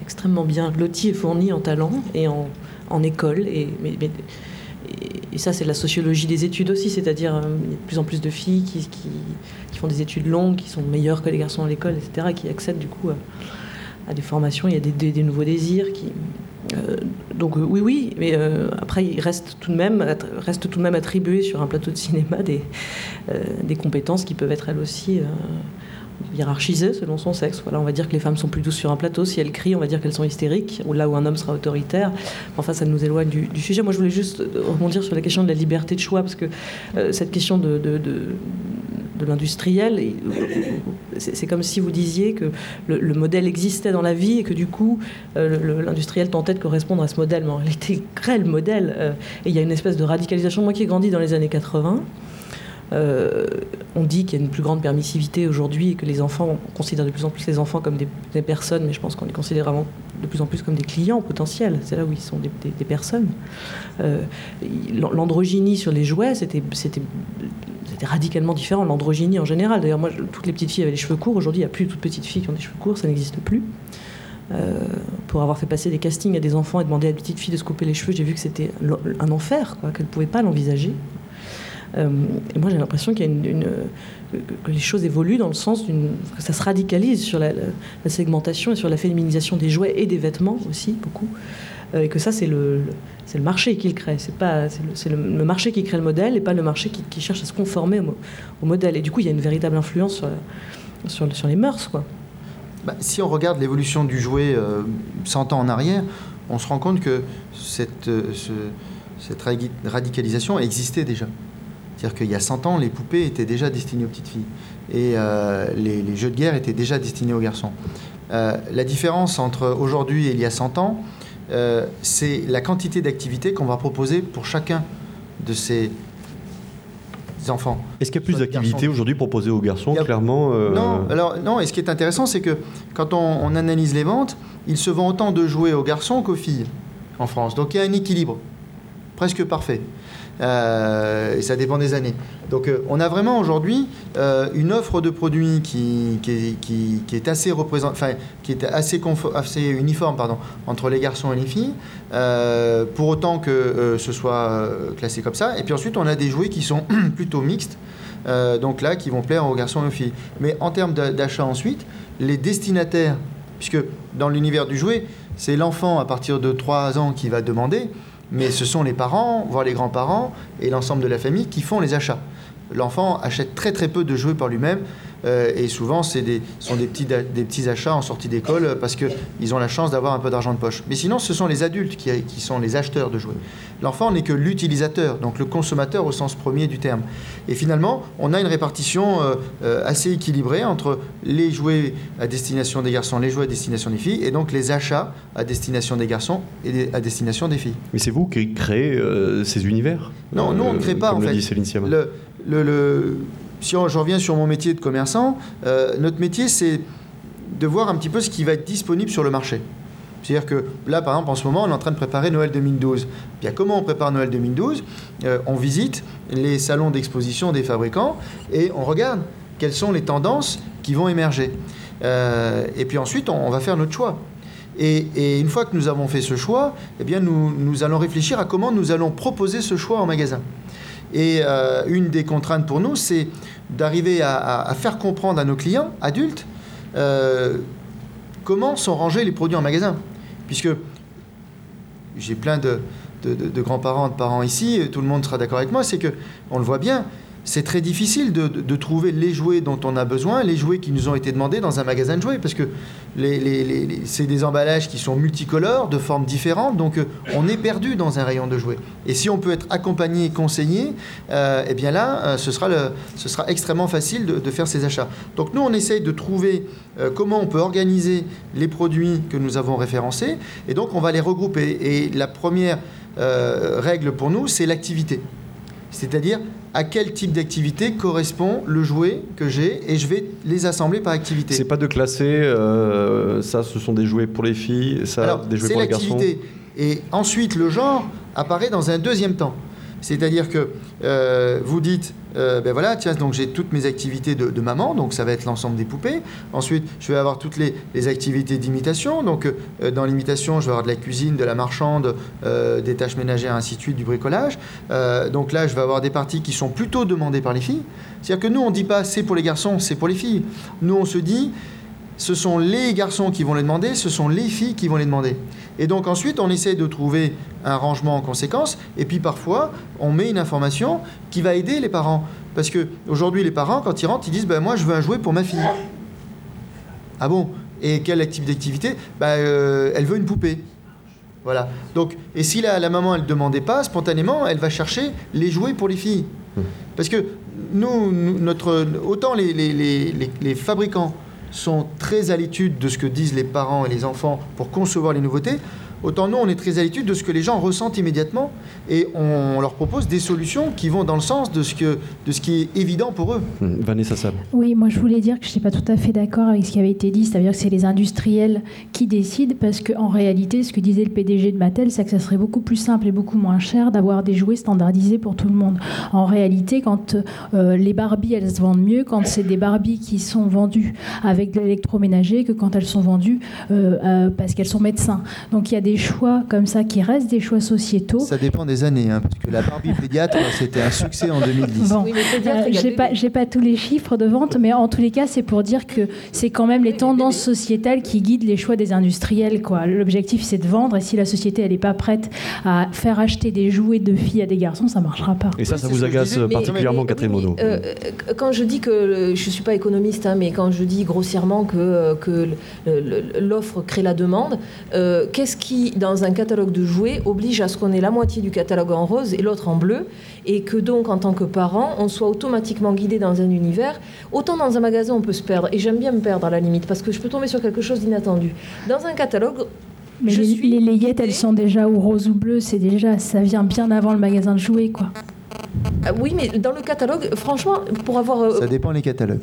extrêmement bien loti et fourni en talent et en, école. Et, et, ça, c'est la sociologie des études aussi, c'est-à-dire euh, il y a de plus en plus de filles qui, font des études longues, qui sont meilleures que les garçons à l'école, etc., qui accèdent du coup à, des formations, il y a des, nouveaux désirs. Qui, euh, donc euh, oui, oui, mais après, il reste tout, de même, reste tout de même attribué sur un plateau de cinéma des, des compétences qui peuvent être elles aussi hiérarchisée selon son sexe. Voilà, on va dire que les femmes sont plus douces sur un plateau. Si elles crient, on va dire qu'elles sont hystériques. Ou là où un homme sera autoritaire. Enfin, ça nous éloigne du, sujet. Moi, je voulais juste rebondir sur la question de la liberté de choix, parce que euh, cette question de, l'industriel, c'est comme si vous disiez que le, modèle existait dans la vie et que du coup, euh, l'industriel tentait de correspondre à ce modèle. Mais en réalité, le modèle. Euh, et il y a une espèce de radicalisation. Moi qui ai grandi dans les années 80, euh, on dit qu'il y a une plus grande permissivité aujourd'hui et que les enfants, on considère de plus en plus les enfants comme des, personnes, mais je pense qu'on les considère de plus en plus comme des clients potentiels. C'est là où ils sont des, personnes. Euh, l'androgynie sur les jouets, c'était radicalement différent. L'androgynie en général. D'ailleurs, moi, toutes les petites filles avaient les cheveux courts. Aujourd'hui, il n'y a plus toutes petites filles qui ont des cheveux courts, ça n'existe plus. Euh, pour avoir fait passer des castings à des enfants et demander à des petites filles de se couper les cheveux, j'ai vu que c'était un enfer, qu'elles ne pouvaient pas l'envisager. Euh, et moi, j'ai l'impression que les choses évoluent dans le sens que ça se radicalise sur la, segmentation et sur la féminisation des jouets et des vêtements aussi beaucoup. Euh, et que ça, c'est le, marché qui le crée. C'est pas c'est le, marché qui crée le modèle et pas le marché qui, cherche à se conformer au, modèle. Et du coup, il y a une véritable influence sur, les mœurs, quoi. Bah, si on regarde l'évolution du jouet 100 euh, ans en arrière, on se rend compte que cette, cette radicalisation existait déjà. C'est-à-dire qu'il y a 100 ans, les poupées étaient déjà destinées aux petites filles et euh, les, jeux de guerre étaient déjà destinés aux garçons. Euh, la différence entre aujourd'hui et il y a 100 ans, euh, c'est la quantité d'activités qu'on va proposer pour chacun de ces enfants. Est-ce qu'il y a plus d'activités aujourd'hui proposées aux garçons, clairement Non, alors non. Et ce qui est intéressant, c'est que quand on, on analyse les ventes, il se vend autant de jouets aux garçons qu'aux filles en France. Donc il y a un équilibre presque parfait. Euh, et ça dépend des années. Donc euh, on a vraiment aujourd'hui euh, une offre de produits qui, qui, est assez enfin, qui est assez, assez uniforme pardon, entre les garçons et les filles, pour autant que ce soit classé comme ça. Et puis ensuite on a des jouets qui sont plutôt mixtes, donc là qui vont plaire aux garçons et aux filles. Mais en termes d'achat ensuite, les destinataires, puisque dans l'univers du jouet, c'est l'enfant à partir de 3 ans qui va demander mais ce sont les parents, voire les grands-parents et l'ensemble de la famille qui font les achats. l'enfant achète très très peu de jouets par lui-même. Euh, et souvent, ce sont des petits, des petits achats en sortie d'école euh, parce qu'ils ont la chance d'avoir un peu d'argent de poche. Mais sinon, ce sont les adultes qui, qui sont les acheteurs de jouets. L'enfant n'est que l'utilisateur, donc le consommateur au sens premier du terme. Et finalement, on a une répartition euh, assez équilibrée entre les jouets à destination des garçons, les jouets à destination des filles, et donc les achats à destination des garçons et à destination des filles. Mais c'est vous qui créez ces univers? Non, nous on ne crée pas en fait. le, le, le si je reviens sur mon métier de commerçant, euh, notre métier, c'est de voir un petit peu ce qui va être disponible sur le marché. C'est-à-dire que là, par exemple, en ce moment, on est en train de préparer Noël 2012. Bien, comment on prépare Noël 2012 euh, On visite les salons d'exposition des fabricants et on regarde quelles sont les tendances qui vont émerger. Euh, et puis ensuite, on, va faire notre choix. Et, une fois que nous avons fait ce choix, eh bien, nous, nous allons réfléchir à comment nous allons proposer ce choix en magasin. Et euh, une des contraintes pour nous, c'est d'arriver à, faire comprendre à nos clients adultes euh, comment sont rangés les produits en magasin. Puisque j'ai plein de, grands-parents, de parents ici, tout le monde sera d'accord avec moi, c'est que on le voit bien, c'est très difficile de, trouver les jouets dont on a besoin, les jouets qui nous ont été demandés dans un magasin de jouets, parce que c'est des emballages qui sont multicolores, de formes différentes, donc euh, on est perdu dans un rayon de jouets. Et si on peut être accompagné, conseillé, euh, eh bien là, euh, ce, sera ce sera extrêmement facile de, faire ces achats. Donc nous, on essaye de trouver comment on peut organiser les produits que nous avons référencés, et donc on va les regrouper. Et la première règle pour nous, c'est l'activité. C'est-à-dire à quel type d'activité correspond le jouet que j'ai et je vais les assembler par activité. C'est pas de classer, euh, ça ce sont des jouets pour les filles, ça des jouets pour les garçons. Et ensuite le genre apparaît dans un deuxième temps. C'est-à-dire que euh, vous dites, euh, ben voilà, tiens, donc j'ai toutes mes activités de, maman, donc ça va être l'ensemble des poupées. Ensuite, je vais avoir toutes les, activités d'imitation. Donc, euh, dans l'imitation, je vais avoir de la cuisine, de la marchande, des tâches ménagères, ainsi de suite, du bricolage. donc là, je vais avoir des parties qui sont plutôt demandées par les filles. C'est-à-dire que nous, on ne dit pas c'est pour les garçons, c'est pour les filles. Nous, on se dit ce sont les garçons qui vont les demander, ce sont les filles qui vont les demander. Et donc ensuite, on essaie de trouver un rangement en conséquence, et puis parfois, on met une information qui va aider les parents. Parce que aujourd'hui, les parents, quand ils rentrent, ils disent ben, Moi, je veux un jouet pour ma fille. Ah bon? Et quelle type d'activité? Ben, euh, Elle veut une poupée. Voilà. Donc, et si la, la maman, elle ne demandait pas, spontanément, elle va chercher les jouets pour les filles. Parce que nous, notre, autant les, les, les, les fabricants sont très à l'étude de ce que disent les parents et les enfants pour concevoir les nouveautés, autant nous, on est très à l'étude de ce que les gens ressentent immédiatement et on leur propose des solutions qui vont dans le sens de ce, que, de ce qui est évident pour eux. Mmh, Vanessa Sab. Oui, moi je voulais dire que je n'étais pas tout à fait d'accord avec ce qui avait été dit, c'est-à-dire que c'est les industriels qui décident parce qu'en réalité, ce que disait le PDG de Mattel, c'est que ça serait beaucoup plus simple et beaucoup moins cher d'avoir des jouets standardisés pour tout le monde. En réalité, quand euh, les Barbies, elles se vendent mieux quand c'est des Barbies qui sont vendues avec de l'électroménager que quand elles sont vendues euh, euh, parce qu'elles sont médecins. Donc il y a des choix comme ça qui restent des choix sociétaux. Ça dépend des années, hein, parce que la Barbie pédiatre, c'était un succès en 2010. Bon, euh, j'ai pas, pas tous les chiffres de vente, mais en tous les cas, c'est pour dire que c'est quand même les tendances sociétales qui guident les choix des industriels. L'objectif, c'est de vendre, et si la société elle n'est pas prête à faire acheter des jouets de filles à des garçons, ça marchera pas. Et ça, ça vous agace particulièrement, Catherine Monod euh, Quand je dis que je suis pas économiste, hein, mais quand je dis grossièrement que, que l'offre crée la demande, euh, qu'est-ce qui dans un catalogue de jouets, oblige à ce qu'on ait la moitié du catalogue en rose et l'autre en bleu, et que donc, en tant que parent, on soit automatiquement guidé dans un univers. Autant dans un magasin, on peut se perdre, et j'aime bien me perdre à la limite, parce que je peux tomber sur quelque chose d'inattendu. Dans un catalogue, mais les, les layettes, elles sont déjà ou rose ou bleu, c'est déjà, ça vient bien avant le magasin de jouets, quoi. Ah oui, mais dans le catalogue, franchement, pour avoir. Euh, ça dépend les catalogues.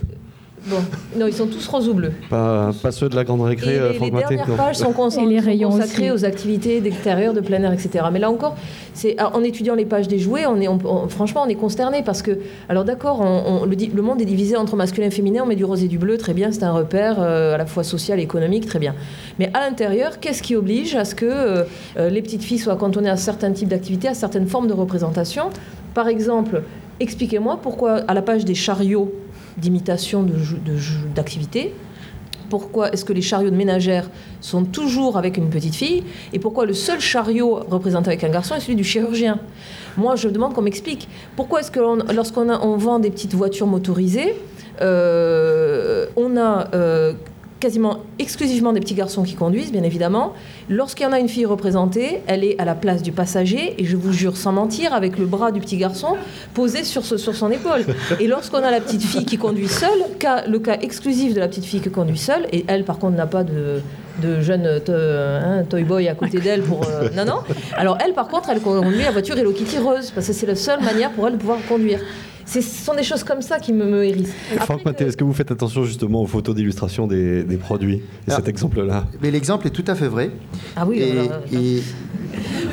Bon, non, ils sont tous rose ou bleu. Pas, pas ceux de la grande récré, et les, les dernières pages sont, consacrées aux activités d'extérieur, de plein air, etc. Mais là encore, c'est en étudiant les pages des jouets, on est, franchement, on est consterné parce que, alors d'accord, on, le, le, monde est divisé entre masculin et féminin. On met du rose et du bleu, très bien, c'est un repère euh, à la fois social et économique, très bien. Mais à l'intérieur, qu'est-ce qui oblige à ce que euh, euh, les petites filles soient cantonnées à certains types d'activités, à certaines formes de représentation? Par exemple, expliquez-moi pourquoi à la page des chariots d'imitation d'activité, pourquoi est-ce que les chariots de ménagères sont toujours avec une petite fille et pourquoi le seul chariot représenté avec un garçon est celui du chirurgien? Moi, je demande qu'on m'explique pourquoi est-ce que lorsqu'on on vend des petites voitures motorisées, euh, on a euh, quasiment exclusivement des petits garçons qui conduisent, bien évidemment. Lorsqu'il y en a une fille représentée, elle est à la place du passager, et je vous jure sans mentir, avec le bras du petit garçon posé sur, sur son épaule. Et lorsqu'on a la petite fille qui conduit seule, cas, le cas exclusif de la petite fille qui conduit seule, et elle par contre n'a pas de, de jeune hein, toy boy à côté d'elle pour... Euh, non, non. Alors elle par contre, elle conduit la voiture Hello Kitty rose, parce que c'est la seule manière pour elle de pouvoir conduire. Ce sont des choses comme ça qui me, me hérissent. Franck Maté, est-ce que vous faites attention justement aux photos d'illustration des, produits et cet exemple-là Mais l'exemple est tout à fait vrai. Ah oui, oui,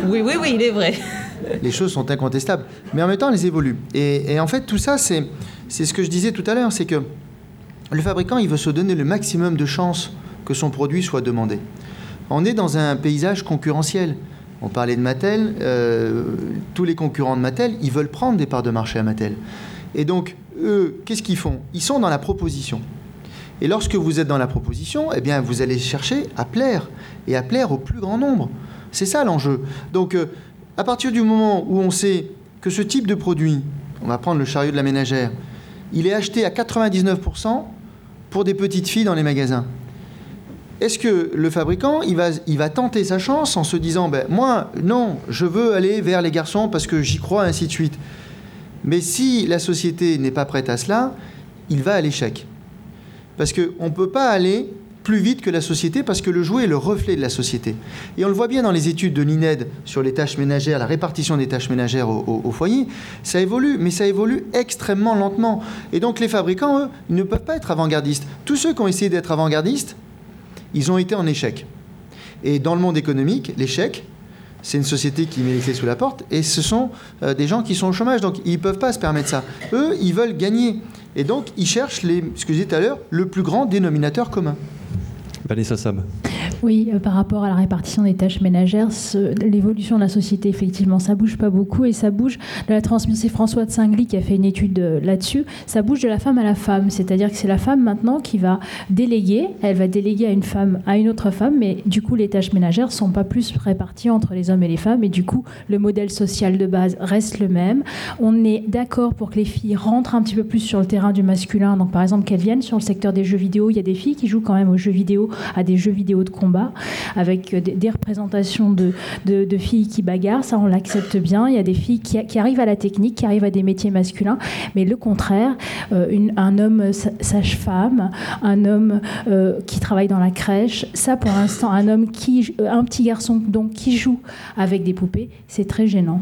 oui, oui, il est vrai. Les choses sont incontestables, mais en même temps, elles évoluent. Et, en fait, tout ça, c'est ce que je disais tout à l'heure, c'est que le fabricant, il veut se donner le maximum de chances que son produit soit demandé. On est dans un paysage concurrentiel. On parlait de Mattel, euh, tous les concurrents de Mattel, ils veulent prendre des parts de marché à Mattel. Et donc, eux, qu'est-ce qu'ils font? Ils sont dans la proposition. Et lorsque vous êtes dans la proposition, eh bien, vous allez chercher à plaire, et à plaire au plus grand nombre. C'est ça l'enjeu. Donc, euh, à partir du moment où on sait que ce type de produit, on va prendre le chariot de la ménagère, il est acheté à 99% pour des petites filles dans les magasins est-ce que le fabricant, il va, tenter sa chance en se disant, ben, moi, non, je veux aller vers les garçons parce que j'y crois, ainsi de suite. Mais si la société n'est pas prête à cela, il va à l'échec. Parce qu'on ne peut pas aller plus vite que la société parce que le jouet est le reflet de la société. Et on le voit bien dans les études de l'INED sur les tâches ménagères, la répartition des tâches ménagères au, foyer, ça évolue, mais ça évolue extrêmement lentement. Et donc les fabricants, eux, ne peuvent pas être avant-gardistes. Tous ceux qui ont essayé d'être avant-gardistes, ils ont été en échec. Et dans le monde économique, l'échec, c'est une société qui met les clés sous la porte, et ce sont euh, des gens qui sont au chômage, donc ils ne peuvent pas se permettre ça. Eux, ils veulent gagner. Et donc, ils cherchent, les, ce que je disais tout à l'heure, le plus grand dénominateur commun. Vanessa Sam. Oui, euh, par rapport à la répartition des tâches ménagères, l'évolution de la société, effectivement, ça bouge pas beaucoup et ça bouge de la transmission. C'est François de Singly qui a fait une étude euh, là-dessus. Ça bouge de la femme à la femme, c'est-à-dire que c'est la femme maintenant qui va déléguer. Elle va déléguer à une femme à une autre femme, mais du coup, les tâches ménagères sont pas plus réparties entre les hommes et les femmes et du coup, le modèle social de base reste le même. On est d'accord pour que les filles rentrent un petit peu plus sur le terrain du masculin. Donc, par exemple, qu'elles viennent sur le secteur des jeux vidéo. Il y a des filles qui jouent quand même aux jeux vidéo, à des jeux vidéo de avec des, représentations de, filles qui bagarrent, ça on l'accepte bien. Il y a des filles qui, arrivent à la technique, qui arrivent à des métiers masculins, mais le contraire, euh, un homme sage-femme, un homme euh, qui travaille dans la crèche, ça pour l'instant, un homme qui, un petit garçon donc qui joue avec des poupées, c'est très gênant.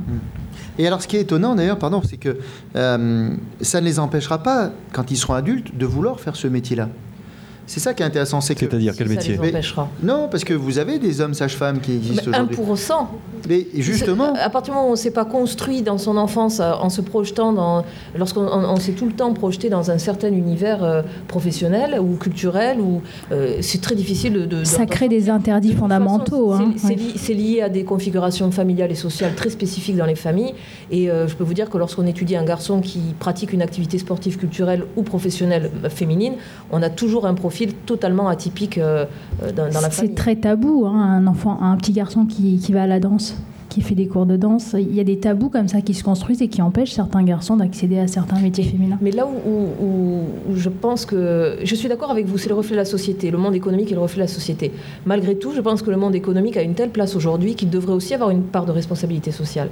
Et alors, ce qui est étonnant d'ailleurs, pardon, c'est que euh, ça ne les empêchera pas, quand ils seront adultes, de vouloir faire ce métier-là. C'est ça qui est intéressant. C'est-à-dire quel métier Non, parce que vous avez des hommes sages-femmes qui existent aujourd'hui. 1%. Mais justement. À partir du moment où on ne s'est pas construit dans son enfance euh, en se projetant dans. Lorsqu'on s'est tout le temps projeté dans un certain univers euh, professionnel ou culturel, ou euh, c'est très difficile de. ça crée des interdits fondamentaux. C'est hein, lié à des configurations familiales et sociales très spécifiques dans les familles. Et je peux vous dire que lorsqu'on étudie un garçon qui pratique une activité sportive, culturelle ou professionnelle féminine, on a toujours un profil totalement atypique euh, euh, dans, la famille. C'est très tabou, hein, un enfant, un petit garçon qui, qui, va à la danse qui fait des cours de danse. Il y a des tabous comme ça qui se construisent et qui empêchent certains garçons d'accéder à certains métiers féminins. Mais là où, où, je pense que... Je suis d'accord avec vous, c'est le reflet de la société. Le monde économique est le reflet de la société. Malgré tout, je pense que le monde économique a une telle place aujourd'hui qu'il devrait aussi avoir une part de responsabilité sociale.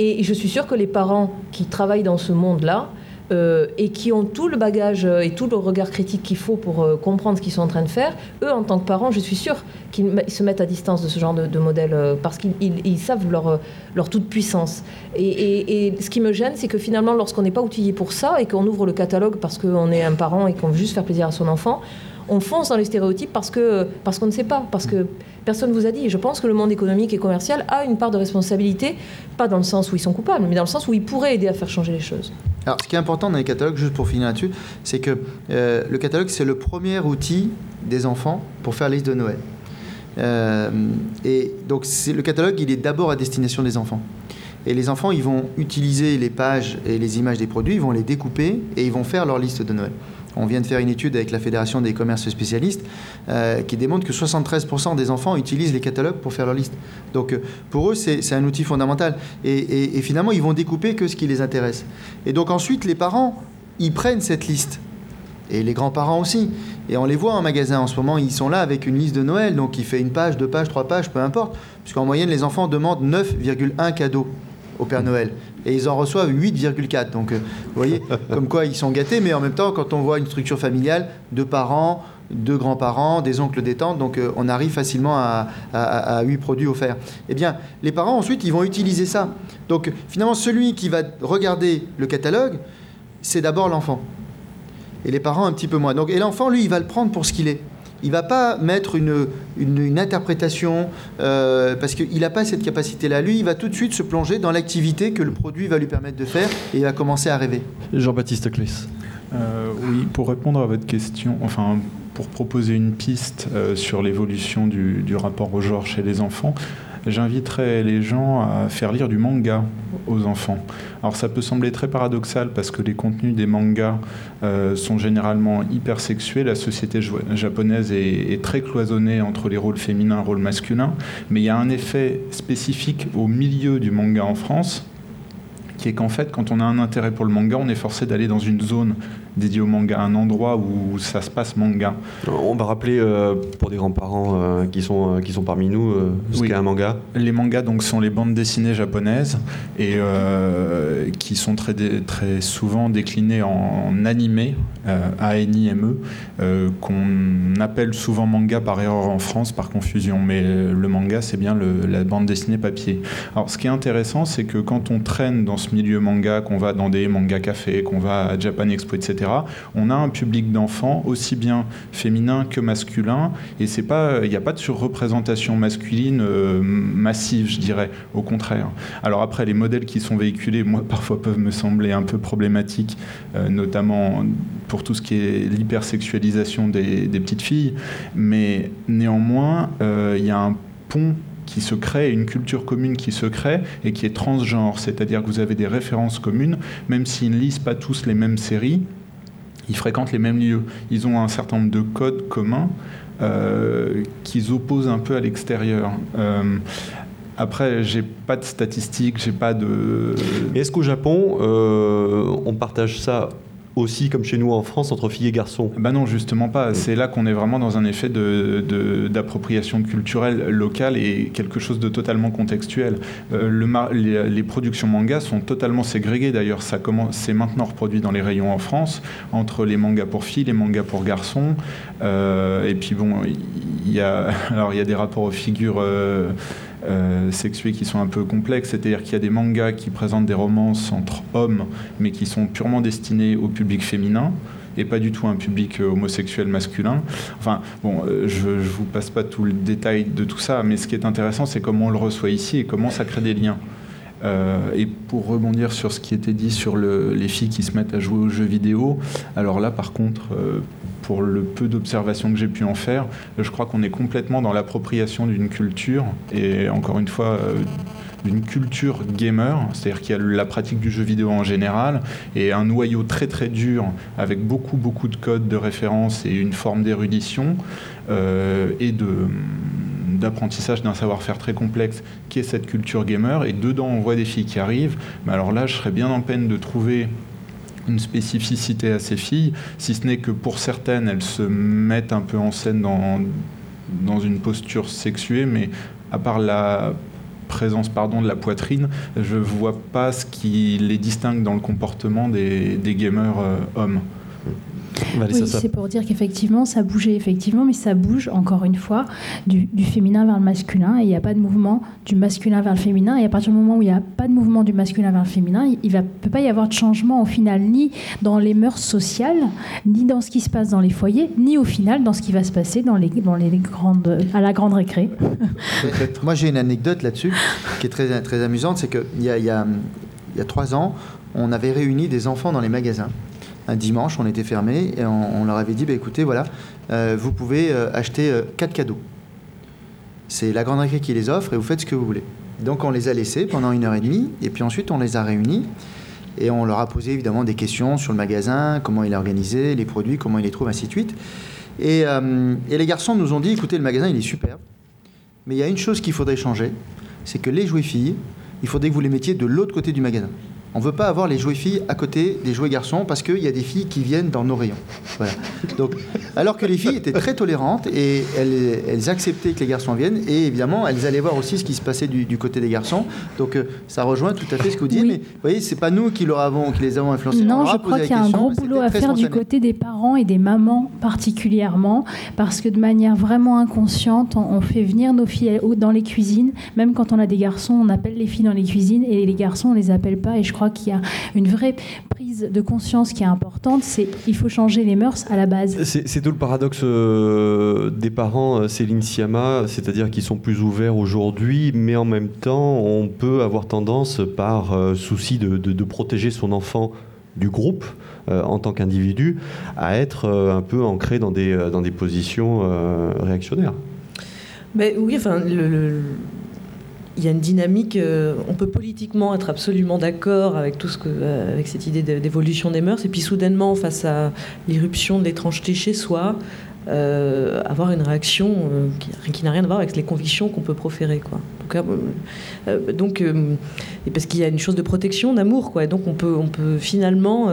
Et je suis sûre que les parents qui travaillent dans ce monde-là, euh, et qui ont tout le bagage euh, et tout le regard critique qu'il faut pour euh, comprendre ce qu'ils sont en train de faire, eux, en tant que parents, je suis sûre qu'ils se mettent à distance de ce genre de, modèle parce qu'ils savent leur, leur toute puissance. Et, ce qui me gêne, c'est que finalement, lorsqu'on n'est pas outillé pour ça et qu'on ouvre le catalogue parce qu'on est un parent et qu'on veut juste faire plaisir à son enfant, on fonce dans les stéréotypes parce que parce qu'on ne sait pas, parce que personne ne vous a dit. Je pense que le monde économique et commercial a une part de responsabilité, pas dans le sens où ils sont coupables, mais dans le sens où ils pourraient aider à faire changer les choses. Alors, ce qui est important dans les catalogues, juste pour finir là-dessus, c'est que euh, le catalogue, c'est le premier outil des enfants pour faire la liste de Noël. Euh, et donc, le catalogue, il est d'abord à destination des enfants. Et les enfants, ils vont utiliser les pages et les images des produits, ils vont les découper et ils vont faire leur liste de Noël. On vient de faire une étude avec la Fédération des commerces spécialistes euh, qui démontre que 73% des enfants utilisent les catalogues pour faire leur liste. Donc euh, pour eux, c'est un outil fondamental. Et, et, finalement, ils vont découper que ce qui les intéresse. Et donc ensuite, les parents, ils prennent cette liste. Et les grands-parents aussi. Et on les voit en magasin en ce moment, ils sont là avec une liste de Noël, donc il fait une page, deux pages, trois pages, peu importe. Puisqu'en moyenne, les enfants demandent 9,1 cadeaux au Père Noël. Et ils en reçoivent 8,4. Donc, euh, vous voyez, comme quoi ils sont gâtés, mais en même temps, quand on voit une structure familiale, deux parents, deux grands-parents, des oncles, des tantes, donc euh, on arrive facilement à, à, 8 produits offerts. Eh bien, les parents, ensuite, ils vont utiliser ça. Donc, finalement, celui qui va regarder le catalogue, c'est d'abord l'enfant. Et les parents, un petit peu moins. Donc, et l'enfant, lui, il va le prendre pour ce qu'il est. Il va pas mettre une, une, interprétation euh, parce qu'il n'a pas cette capacité-là. Lui, il va tout de suite se plonger dans l'activité que le produit va lui permettre de faire et il va commencer à rêver. Jean-Baptiste Clis. Euh, oui, pour répondre à votre question, enfin, pour proposer une piste euh, sur l'évolution du, du, rapport au genre chez les enfants, j'inviterais les gens à faire lire du manga aux enfants. Alors ça peut sembler très paradoxal parce que les contenus des mangas euh, sont généralement hyper sexués. La société japonaise est, très cloisonnée entre les rôles féminins et rôles masculins. Mais il y a un effet spécifique au milieu du manga en France qui est qu'en fait, quand on a un intérêt pour le manga, on est forcé d'aller dans une zone dédié au manga, un endroit où ça se passe manga. On va rappeler euh, pour des grands-parents euh, qui, sont, euh, qui sont parmi nous ce qu'est un manga. Les mangas donc, sont les bandes dessinées japonaises et qui sont très, très souvent déclinées en, animé, A-N-I-M-E, qu'on appelle souvent manga par erreur en France, par confusion. Mais le manga, c'est bien le, la bande dessinée papier. Alors ce qui est intéressant, c'est que quand on traîne dans ce milieu manga, qu'on va dans des manga cafés, qu'on va à Japan Expo, etc., on a un public d'enfants aussi bien féminin que masculin, et c'est pas, il n'y a pas de surreprésentation masculine euh, massive, je dirais, au contraire. Alors après, les modèles qui sont véhiculés, moi, parfois peuvent me sembler un peu problématiques, euh, notamment pour tout ce qui est l'hypersexualisation des, petites filles, mais néanmoins, euh, il y a un pont qui se crée, une culture commune qui se crée et qui est transgenre, c'est-à-dire que vous avez des références communes, même s'ils ne lisent pas tous les mêmes séries, ils fréquentent les mêmes lieux. Ils ont un certain nombre de codes communs euh, qu'ils opposent un peu à l'extérieur. Euh, après, j'ai pas de statistiques, j'ai pas de. Est-ce qu'au Japon, euh, on partage ça aussi, comme chez nous en France, entre filles et garçons Ben non, justement pas. C'est là qu'on est vraiment dans un effet d'appropriation de, culturelle locale et quelque chose de totalement contextuel. Euh, le les, productions manga sont totalement ségrégées d'ailleurs. Ça c'est maintenant reproduit dans les rayons en France entre les mangas pour filles, les mangas pour garçons. Euh, et puis bon, il y a alors il y a des rapports aux figures. Euh, euh, qui sont un peu complexes, c'est-à-dire qu'il y a des mangas qui présentent des romances entre hommes, mais qui sont purement destinés au public féminin et pas du tout un public euh, homosexuel masculin. Enfin, bon, euh, je ne vous passe pas tout le détail de tout ça, mais ce qui est intéressant, c'est comment on le reçoit ici et comment ça crée des liens. Et pour rebondir sur ce qui était dit sur les filles qui se mettent à jouer aux jeux vidéo, alors là, par contre, pour le peu d'observations que j'ai pu en faire, je crois qu'on est complètement dans l'appropriation d'une culture et encore une fois euh, d'une culture gamer, c'est-à-dire qu'il y a la pratique du jeu vidéo en général et un noyau très très dur avec beaucoup beaucoup de codes de référence et une forme d'érudition euh, et de d'apprentissage d'un savoir-faire très complexe qui est cette culture gamer. Et dedans on voit des filles qui arrivent. Mais alors là je serais bien en peine de trouver une spécificité à ces filles, si ce n'est que pour certaines, elles se mettent un peu en scène dans, une posture sexuée, mais à part la présence pardon, de la poitrine, je vois pas ce qui les distingue dans le comportement des, des gamers euh, hommes oui, c'est pour dire qu'effectivement, ça bougeait, effectivement, mais ça bouge, encore une fois, du, féminin vers le masculin, et il n'y a pas de mouvement du masculin vers le féminin, et à partir du moment où il n'y a pas de mouvement du masculin vers le féminin, il ne peut pas y avoir de changement, au final, ni dans les mœurs sociales, ni dans ce qui se passe dans les foyers, ni au final dans ce qui va se passer dans les, dans les grandes, à la grande récré. Moi, j'ai une anecdote là-dessus, qui est très, très amusante, c'est qu'il y a, y, a, y a trois ans, on avait réuni des enfants dans les magasins un dimanche, on était fermé et on, leur avait dit bah, écoutez, voilà, euh, vous pouvez euh, acheter euh, quatre cadeaux. C'est la Grande Récré qui les offre et vous faites ce que vous voulez. Donc on les a laissés pendant une heure et demie et puis ensuite on les a réunis Et on leur a posé évidemment des questions sur le magasin, comment il est organisé, les produits, comment il les trouve, ainsi de suite. Et, euh, et les garçons nous ont dit, écoutez, le magasin, il est superbe, mais il y a une chose qu'il faudrait changer, c'est que les jouets filles, il faudrait que vous les mettiez de l'autre côté du magasin. On ne veut pas avoir les jouets filles à côté des jouets garçons parce qu'il y a des filles qui viennent dans nos rayons. Voilà. Donc, alors que les filles étaient très tolérantes et elles, elles acceptaient que les garçons viennent et évidemment elles allaient voir aussi ce qui se passait du, du côté des garçons. Donc euh, ça rejoint tout à fait ce que vous dites. Oui. Mais vous voyez, c'est pas nous qui, leur avons, qui les avons influencés. on Non, je crois qu'il y a un gros boulot à faire du côté des parents et des mamans particulièrement, parce que de manière vraiment inconsciente, on, on fait venir nos filles dans les cuisines. Même quand on a des garçons, on appelle les filles dans les cuisines et les garçons, on les appelle pas. Et je crois qu'il y a une vraie prise de conscience qui est importante. C'est il faut changer les mœurs à la base. C'est tout le paradoxe euh, des parents, euh, Céline Sciamma, c'est-à-dire qu'ils sont plus ouverts aujourd'hui, mais en même temps, on peut avoir tendance, par euh, souci de, de- de protéger son enfant du groupe euh, en tant qu'individu, à être euh, un peu ancré dans des, dans des positions euh, réactionnaires. Mais oui, enfin, le- le- il y a une dynamique. euh, on peut politiquement être absolument d'accord avec tout ce que, euh, avec cette idée d'évolution des mœurs, et puis soudainement, face à l'irruption de l'étrangeté chez soi, euh, avoir une réaction qui, n'a rien à voir avec les convictions qu'on peut proférer, quoi. Donc, et parce qu'il y a une chose de protection, d'amour, quoi. Et donc, on peut, on peut finalement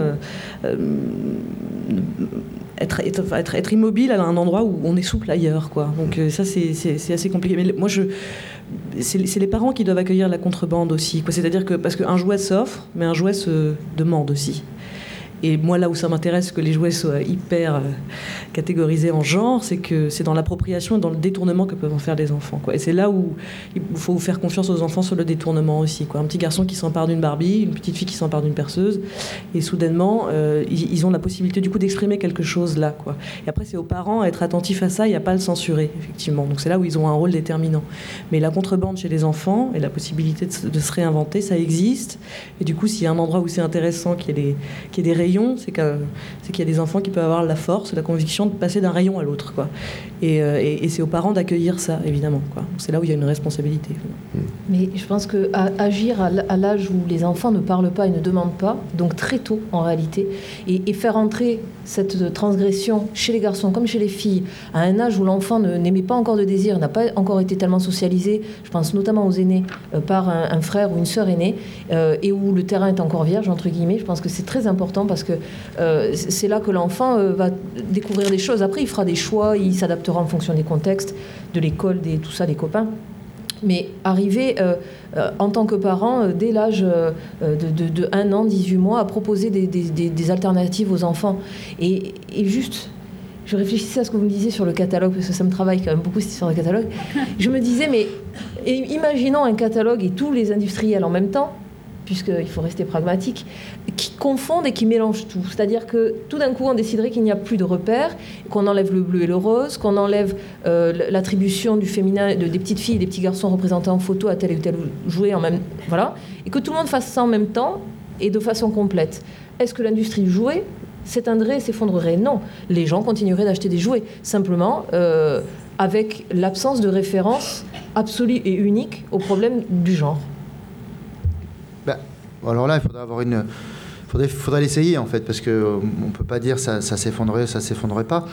être, être, être, immobile à un endroit où on est souple ailleurs, quoi. Donc, ça, c'est- assez compliqué. Moi, je c'est les parents qui doivent accueillir la contrebande aussi. C'est-à-dire que parce qu'un jouet s'offre, mais un jouet se demande aussi. Et moi, là où ça m'intéresse que les jouets soient hyper euh, catégorisés en genre, c'est que c'est dans l'appropriation et dans le détournement que peuvent en faire les enfants. Et c'est là où il faut faire confiance aux enfants sur le détournement aussi. Quoi. Un petit garçon qui s'empare d'une Barbie, une petite fille qui s'empare d'une perceuse, et soudainement, euh, ils, ont la possibilité du coup d'exprimer quelque chose là. Et après, c'est aux parents à être attentifs à ça et à pas le censurer, effectivement. Donc c'est là où ils ont un rôle déterminant. Mais la contrebande chez les enfants et la possibilité de, se- de se réinventer, ça existe. Et du coup, s'il y a un endroit où c'est intéressant qu'il y ait des, qu'il y ait des rayons, c'est qu'il y a des enfants qui peuvent avoir la force, la conviction de passer d'un rayon à l'autre. Quoi. Et, euh, et- et c'est aux parents d'accueillir ça, évidemment. C'est là où il y a une responsabilité. Mais je pense que à- à l'âge où les enfants ne parlent pas et ne demandent pas, donc très tôt en réalité, et, et faire entrer cette transgression chez les garçons comme chez les filles, à un âge où l'enfant n'émet pas encore de désir, n'a pas encore été tellement socialisé, je pense notamment aux aînés, euh, par un, un frère ou une sœur aînée, euh, et où le terrain est encore vierge, entre guillemets, je pense que c'est très important parce que euh, c'est là que l'enfant euh, va découvrir des choses. Après, il fera des choix, il s'adaptera en fonction des contextes, de l'école, des, tout ça, des copains. Mais arriver euh, en tant que parent, dès l'âge de, de, de 1 an, 18 mois, à proposer des, alternatives aux enfants. Et, juste, je réfléchissais à ce que vous me disiez sur le catalogue, parce que ça me travaille quand même beaucoup cette histoire de catalogue. Je me disais, mais imaginons un catalogue et tous les industriels en même temps, puisqu'il faut rester pragmatique, qui confondent et qui mélangent tout. C'est-à-dire que tout d'un coup, on déciderait qu'il n'y a plus de repères, qu'on enlève le bleu et le rose, qu'on enlève euh, l'attribution du féminin, de, des petites filles et des petits garçons représentés en photo à tel ou tel jouet en même, voilà, et que tout le monde fasse ça en même temps et de façon complète. Est-ce que l'industrie du jouet s'éteindrait, s'effondrerait? Non, les gens continueraient d'acheter des jouets, simplement euh, avec l'absence de référence absolue et unique au problème du genre. Alors là, il faudrait l'essayer en fait, parce que euh, on peut pas dire ça, ça s'effondrerait, ça s'effondrerait pas.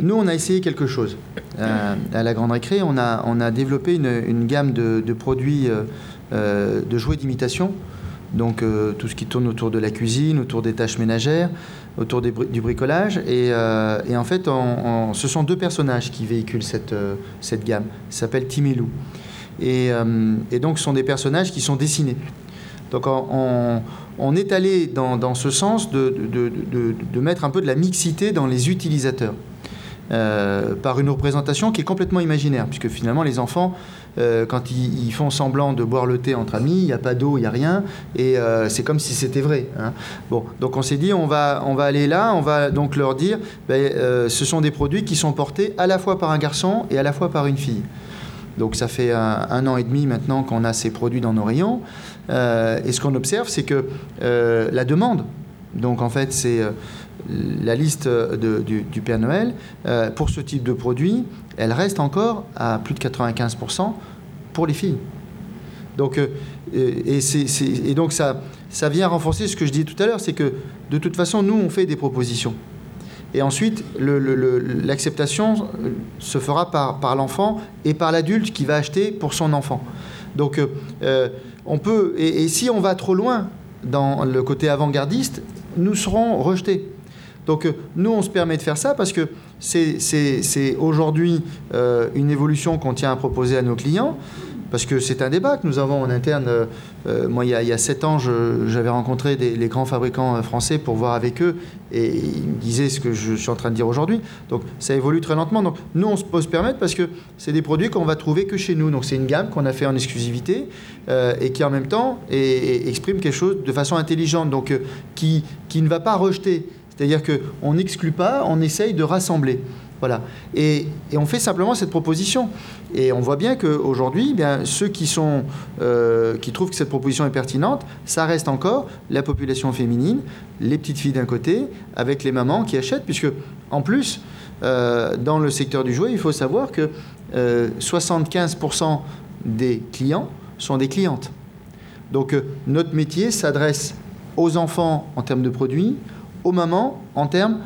Nous, on a essayé quelque chose. Euh, à la Grande Récré, on a, développé une, gamme de, produits euh, de jouets d'imitation. Donc tout ce qui tourne autour de la cuisine, autour des tâches ménagères, autour du bricolage. Et, en fait, ce sont deux personnages qui véhiculent cette, gamme. Ils s'appellent Tim et Lou. Et donc, ce sont des personnages qui sont dessinés. Donc on, est allé dans, ce sens de, mettre un peu de la mixité dans les utilisateurs. Euh, par une représentation qui est complètement imaginaire, puisque finalement les enfants, euh, quand ils, font semblant de boire le thé entre amis, il n'y a pas d'eau, il n'y a rien, et euh, c'est comme si c'était vrai. hein. Bon, donc on s'est dit, on va, aller là, on va donc leur dire, ben, ce sont des produits qui sont portés à la fois par un garçon et à la fois par une fille. Donc ça fait un an et demi maintenant qu'on a ces produits dans nos rayons. Euh, et ce qu'on observe, c'est que euh, la demande, donc en fait c'est euh, la liste du, Père Noël, pour ce type de produit, elle reste encore à plus de 95% pour les filles. Donc, et, donc ça, ça vient renforcer ce que je disais tout à l'heure, c'est que de toute façon, nous, on fait des propositions. Et ensuite, l'acceptation se fera par l'enfant et par l'adulte qui va acheter pour son enfant. Donc, on peut, et, si on va trop loin dans le côté avant-gardiste, nous serons rejetés. Donc euh, nous, on se permet de faire ça parce que c'est aujourd'hui euh, une évolution qu'on tient à proposer à nos clients parce que c'est un débat que nous avons en interne. Euh, moi, il y, a, sept ans, j'avais rencontré les grands fabricants français pour voir avec eux, et ils me disaient ce que je suis en train de dire aujourd'hui. Donc, ça évolue très lentement. Donc, nous, on peut se permettre parce que c'est des produits qu'on va trouver que chez nous. Donc, c'est une gamme qu'on a fait en exclusivité euh, et qui, en même temps, exprime quelque chose de façon intelligente, donc euh, qui, qui ne va pas rejeter. C'est-à-dire qu'on n'exclut pas, on essaye de rassembler. Voilà. Et, on fait simplement cette proposition. Et on voit bien qu'aujourd'hui, eh ceux qui, sont, euh, qui trouvent que cette proposition est pertinente, ça reste encore la population féminine, les petites filles d'un côté, avec les mamans qui achètent, puisque en plus, euh, dans le secteur du jouet, il faut savoir que 75% euh, des clients sont des clientes. Donc notre métier s'adresse aux enfants en termes de produits, aux mamans en termes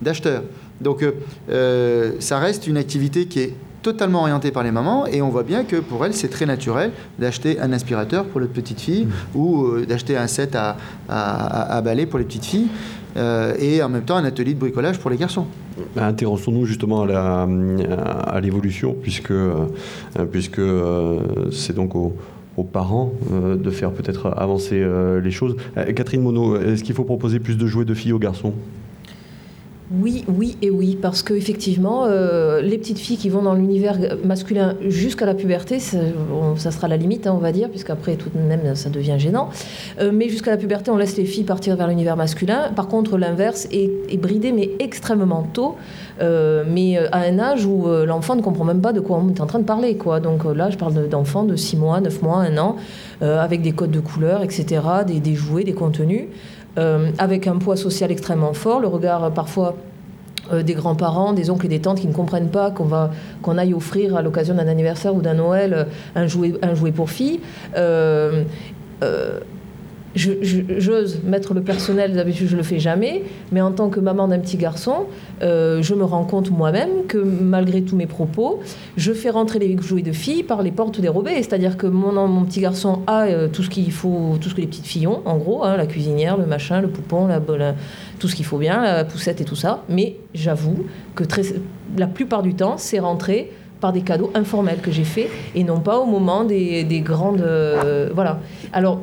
d'acheteurs. Donc euh, euh, ça reste une activité qui est totalement orientée par les mamans et on voit bien que pour elles c'est très naturel d'acheter un aspirateur pour notre petite fille mmh. ou euh, d'acheter un set à, à, balai pour les petites filles et en même temps un atelier de bricolage pour les garçons. Bah, intéressons-nous justement à l'évolution puisque, puisque c'est donc aux, parents de faire peut-être avancer les choses. Catherine Monod, est-ce qu'il faut proposer plus de jouets de filles aux garçons? Oui, oui et oui, parce que effectivement, euh, les petites filles qui vont dans l'univers masculin jusqu'à la puberté, ça, sera la limite, hein, on va dire, puisqu'après tout de même ça devient gênant. Euh, mais jusqu'à la puberté, on laisse les filles partir vers l'univers masculin. Par contre, l'inverse est, bridé, mais extrêmement tôt, euh, mais à un âge où l'enfant ne comprend même pas de quoi on est en train de parler, quoi. Donc là, je parle d'enfants de 6 mois, 9 mois, 1 an, avec des codes de couleurs, etc., des, des jouets, des contenus. Euh, avec un poids social extrêmement fort, le regard parfois euh, des grands-parents, des oncles et des tantes qui ne comprennent pas qu'on va qu'on aille offrir à l'occasion d'un anniversaire ou d'un Noël euh, un jouet, un jouet pour fille j'ose mettre le personnel, d'habitude je le fais jamais, mais en tant que maman d'un petit garçon, euh, je me rends compte moi-même que malgré tous mes propos, je fais rentrer les jouets de filles par les portes dérobées. C'est-à-dire que mon, mon petit garçon a euh, tout ce qu'il faut, tout ce que les petites filles ont, en gros, hein, la cuisinière, le machin, le poupon, la, tout ce qu'il faut bien, la poussette et tout ça. Mais j'avoue que la plupart du temps, c'est rentré par des cadeaux informels que j'ai faits et non pas au moment des, des grandes... Euh, voilà. Alors,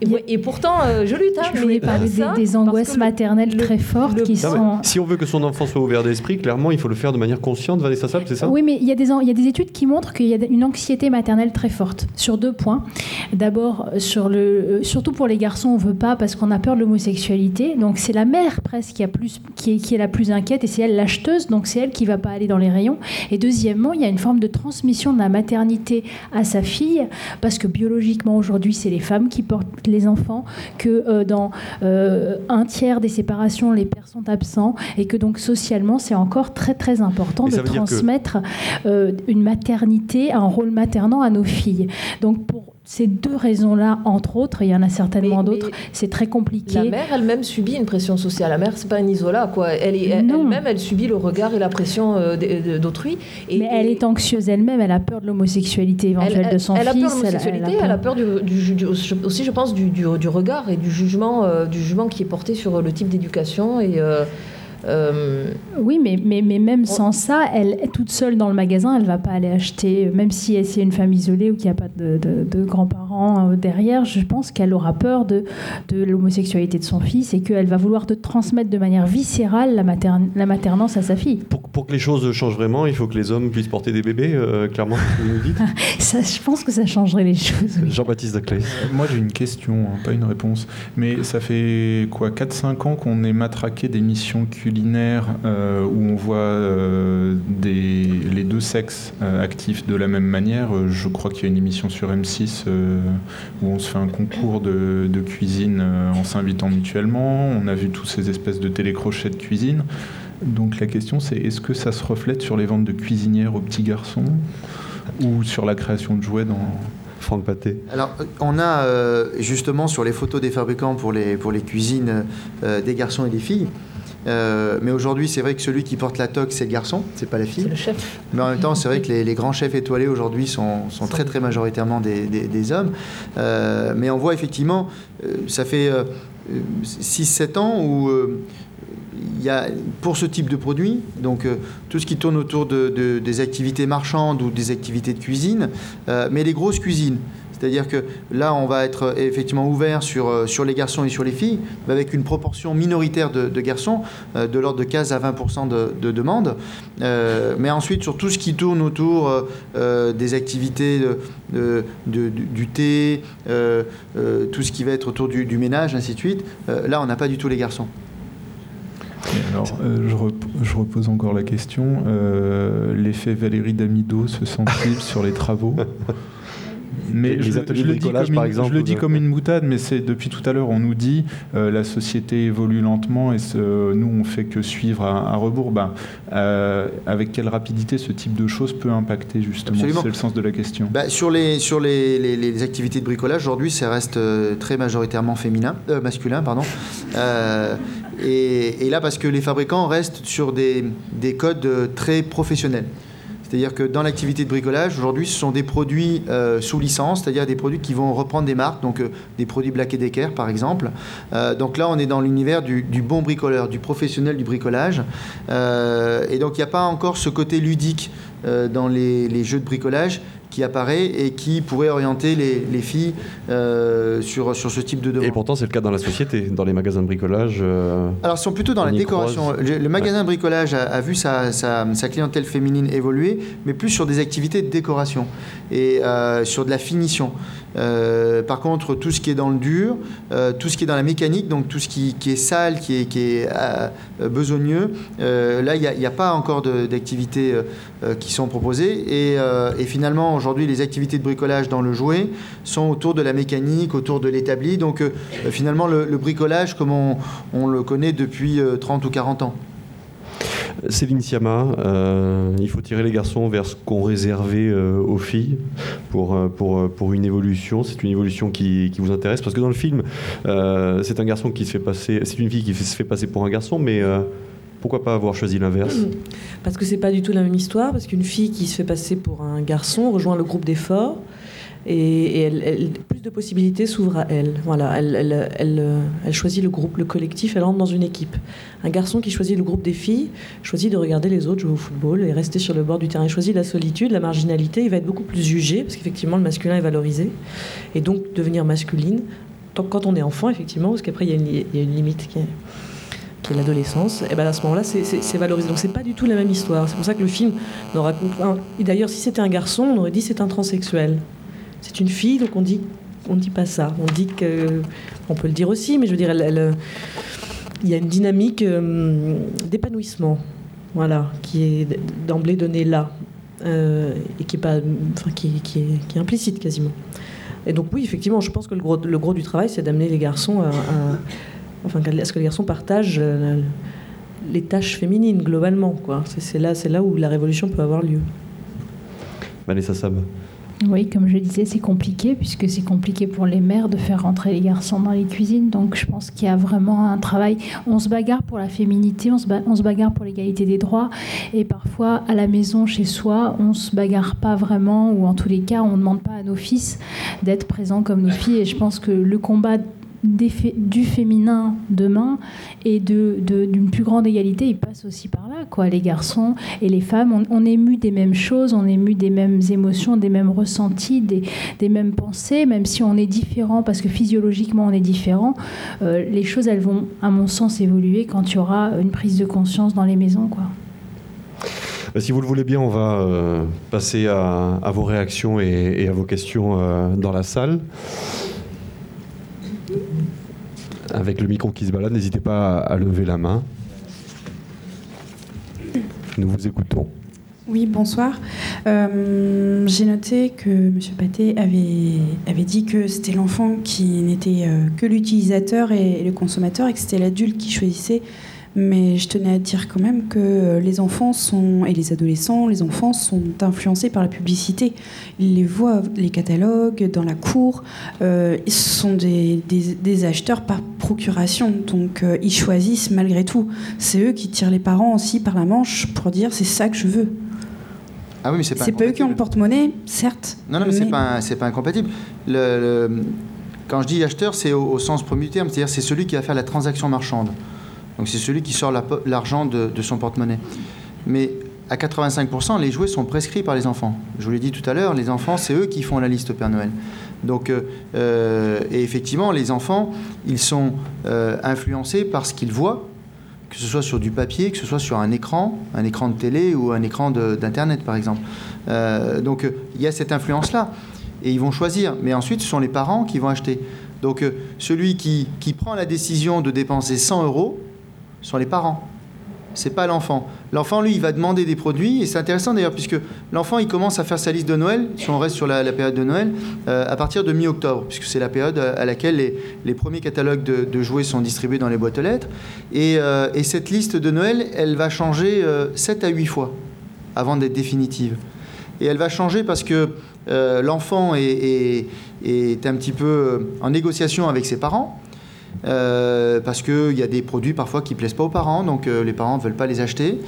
et, pourtant, euh, je lutte. Hein, je voulais parler des, angoisses maternelles très fortes qui sont. Si on veut que son enfant soit ouvert d'esprit, clairement, il faut le faire de manière consciente, Vanessa Sapp, c'est ça? Oui, mais il y, a des, il y a des études qui montrent qu'il y a une anxiété maternelle très forte sur deux points. D'abord, sur le, euh, surtout pour les garçons, on veut pas parce qu'on a peur de l'homosexualité. Donc c'est la mère presque qui, a plus, qui, est, qui est la plus inquiète et c'est elle l'acheteuse, donc c'est elle qui va pas aller dans les rayons. Et deuxièmement, il y a une forme de transmission de la maternité à sa fille parce que biologiquement aujourd'hui, c'est les femmes qui portent les enfants, que euh, dans euh, un tiers des séparations, les pères sont absents, et que donc socialement, c'est encore très très important de transmettre euh, une maternité, un rôle maternant à nos filles. Donc pour ces deux raisons-là, entre autres, il y en a certainement d'autres, c'est très compliqué. La mère elle-même subit une pression sociale. La mère, c'est pas un isolat, quoi. Elle elle-même, elle, subit le regard et la pression euh, d'autrui. Mais elle est anxieuse elle-même. Elle a peur de l'homosexualité éventuelle de son fils. Elle a peur de l'homosexualité. Elle, a peur du, aussi, je pense, du, regard et du jugement, euh, du jugement qui est porté sur le type d'éducation et euh, euh, oui, mais, mais, mais même sans ça, elle, toute seule dans le magasin, elle va pas aller acheter, même si c'est une famille isolée ou qu'il n'y a pas de, de, grands-parents euh, derrière, je pense qu'elle aura peur de, de l'homosexualité de son fils et qu'elle va vouloir te transmettre de manière viscérale la, la maternance à sa fille. Pour, pour, que les choses changent vraiment, il faut que les hommes puissent porter des bébés, euh, clairement, ça, Je pense que ça changerait les choses. Jean-Baptiste Daclay. moi j'ai une question, hein, pas une réponse. Mais ça fait quoi 4-5 ans qu'on est matraqué d'émissions culinaire euh, où on voit euh, des, les deux sexes euh, actifs de la même manière? Je crois qu'il y a une émission sur M6 où on se fait un concours de, cuisine en s'invitant mutuellement. On a vu tous ces espèces de télécrochets de cuisine. Donc la question c'est est-ce que ça se reflète sur les ventes de cuisinières aux petits garçons ou sur la création de jouets dans, Franck Paté Alors, on a euh, justement sur les photos des fabricants pour les, cuisines euh, des garçons et des filles. Euh, mais aujourd'hui, c'est vrai que celui qui porte la toque, c'est le garçon, c'est pas la fille. C'est le chef. Mais en même temps, c'est vrai que les, les grands chefs étoilés aujourd'hui sont, sont très très majoritairement des, des- des hommes. Euh, mais on voit effectivement, euh, ça fait 6-7 ans où il y a, pour ce type de produit, donc euh, tout ce qui tourne autour de, de- des activités marchandes ou des activités de cuisine, euh, mais les grosses cuisines. C'est-à-dire que là, on va être effectivement ouvert sur, euh, sur les garçons et sur les filles, mais avec une proportion minoritaire de, de garçons, euh, de l'ordre de 15 à 20 de, de demandes. Euh, mais ensuite, sur tout ce qui tourne autour euh, euh, des activités de- du, du thé, euh, euh, tout ce qui va être autour du, du ménage, ainsi de suite, euh, là, on n'a pas du tout les garçons. Alors, euh, je, rep- je repose encore la question. Euh, L'effet Valérie Damido se sent-il sur les travaux? Mais Les je, ateliers je de le dis bricolage, comme par une, exemple, je le ou dis de- comme une boutade, mais c'est depuis tout à l'heure, on nous dit euh, la société évolue lentement et ce- nous on fait que suivre à, à rebours. Ben, euh, avec quelle rapidité ce type de choses peut impacter justement? C'est le sens de la question. Bah, sur les, sur les, les- les activités de bricolage, aujourd'hui, ça reste euh, très majoritairement féminin, euh, masculin. Pardon. Euh, et, et là, parce que les fabricants restent sur des, des codes euh, très professionnels. C'est-à-dire que dans l'activité de bricolage, aujourd'hui, ce sont des produits euh, sous licence, c'est-à-dire des produits qui vont reprendre des marques, donc euh, des produits Black Decker par exemple. Euh, donc là, on est dans l'univers du, bon bricoleur, du professionnel du bricolage. Et donc, il n'y a pas encore ce côté ludique dans les jeux de bricolage qui apparaît et qui pourrait orienter les, les filles euh, sur, sur ce type de demande. Et pourtant, c'est le cas dans la société, dans les magasins de bricolage. euh, Alors, ils sont plutôt dans la décoration. croise. Le, le magasin de bricolage a, a vu sa, sa- sa clientèle féminine évoluer, mais plus sur des activités de décoration et euh, sur de la finition. Euh, par contre, tout ce qui est dans le dur, euh, tout ce qui est dans la mécanique, donc tout ce qui, est sale, qui est, euh, besogneux, là, il n'y a, pas encore d'activités qui sont proposées. Et, finalement, aujourd'hui, les activités de bricolage dans le jouet sont autour de la mécanique, autour de l'établi. Donc, finalement, le, bricolage, comme on, le connaît depuis euh, 30 ou 40 ans. Céline Sciamma, euh, il faut tirer les garçons vers ce qu'on réservait euh, aux filles pour, euh, pour, pour une évolution. C'est une évolution qui, vous intéresse parce que dans le film, c'est un garçon qui se fait passer, c'est une fille qui se fait passer pour un garçon, mais pourquoi pas avoir choisi l'inverse? Parce que c'est pas du tout la même histoire, parce qu'une fille qui se fait passer pour un garçon rejoint le groupe d'efforts et, plus de possibilités s'ouvrent à elle. Voilà, elle, choisit le groupe, le collectif, elle entre dans une équipe. Un garçon qui choisit le groupe des filles choisit de regarder les autres jouer au football et rester sur le bord du terrain. Il choisit la solitude, la marginalité, il va être beaucoup plus jugé, parce qu'effectivement le masculin est valorisé, et donc devenir masculine, quand on est enfant, effectivement, parce qu'après il y, a une limite qui est l'adolescence, et ben à ce moment-là, c'est- valorisé. Donc c'est pas du tout la même histoire. C'est pour ça que le film pas. Et d'ailleurs, si c'était un garçon, on aurait dit c'est un transsexuel. C'est une fille, donc on dit on dit pas ça. On dit que on peut le dire aussi, mais je veux dire, euh, il y a une dynamique euh, d'épanouissement, voilà, qui est d'emblée donnée là, euh, et qui est pas, enfin qui, qui est, implicite quasiment. Et donc oui, effectivement, je pense que le gros, le gros du travail, c'est d'amener les garçons à, enfin, à ce que les garçons partagent les tâches féminines globalement. Quoi. C'est là, c'est là où la révolution peut avoir lieu. Vanessa Sab. Oui, comme je disais, c'est compliqué puisque c'est compliqué pour les mères de faire rentrer les garçons dans les cuisines. Donc je pense qu'il y a vraiment un travail. On se bagarre pour la féminité, on se, on se bagarre pour l'égalité des droits. Et parfois, à la maison, chez soi, on se bagarre pas vraiment ou en tous les cas, on ne demande pas à nos fils d'être présents comme nos filles. Et je pense que le combat du féminin demain et de, de- d'une plus grande égalité, il passe aussi par là. Quoi. Les garçons et les femmes, on, est ému des mêmes choses, on est ému des mêmes émotions, des mêmes ressentis, des, des mêmes pensées, même si on est différent, parce que physiologiquement on est différent. euh, les choses, elles vont, à mon sens, évoluer quand il y aura une prise de conscience dans les maisons. Quoi. Euh, Si vous le voulez bien, on va euh, passer à, vos réactions et, à vos questions dans la salle. Avec le micro qui se balade, n'hésitez pas à, lever la main. Nous vous écoutons. Oui, bonsoir. Euh, J'ai noté que M. Paté avait, avait dit que c'était l'enfant qui n'était euh, que l'utilisateur et le consommateur et que c'était l'adulte qui choisissait Mais je tenais à dire quand même que euh, les enfants sont, et les adolescents, les enfants sont influencés par la publicité. Ils les voient, les catalogues, dans la cour. Euh, ils sont des, des- des acheteurs par procuration. Donc euh, ils choisissent malgré tout. C'est eux qui tirent les parents aussi par la manche pour dire c'est ça que je veux. Ah oui, mais c'est pas eux qui ont le porte-monnaie, certes. Non, non, mais, c'est mais- pas, c'est pas incompatible. Le- le- quand je dis acheteur, c'est au, au sens premier du terme, c'est-à-dire c'est celui qui va faire la transaction marchande. Donc c'est celui qui sort l'argent de, son porte-monnaie. Mais à 85%, les jouets sont prescrits par les enfants. Je vous l'ai dit tout à l'heure, les enfants, c'est eux qui font la liste au Père Noël. Donc, euh, euh, et effectivement, les enfants, ils sont euh, influencés par ce qu'ils voient, que ce soit sur du papier, que ce soit sur un écran, un écran de télé ou un écran d'Internet, par exemple. Donc, il y a cette influence-là. Et ils vont choisir. Mais ensuite, ce sont les parents qui vont acheter. Donc, celui qui prend la décision de dépenser 100 euros sont les parents. C'est pas l'enfant. L'enfant, lui, il va demander des produits. Et c'est intéressant d'ailleurs, puisque l'enfant, il commence à faire sa liste de Noël, si on reste sur la, période de Noël, euh, à partir de mi-octobre, puisque c'est la période à à laquelle les, les premiers catalogues de, de jouets sont distribués dans les boîtes aux lettres. Et, euh, et cette liste de Noël, elle va changer 7 à 8 fois avant d'être définitive. Et elle va changer parce que euh, l'enfant est, est- est un petit peu euh, en négociation avec ses parents. Euh, parce qu'il y a des produits parfois qui plaisent pas aux parents, donc euh, les parents ne veulent pas les acheter.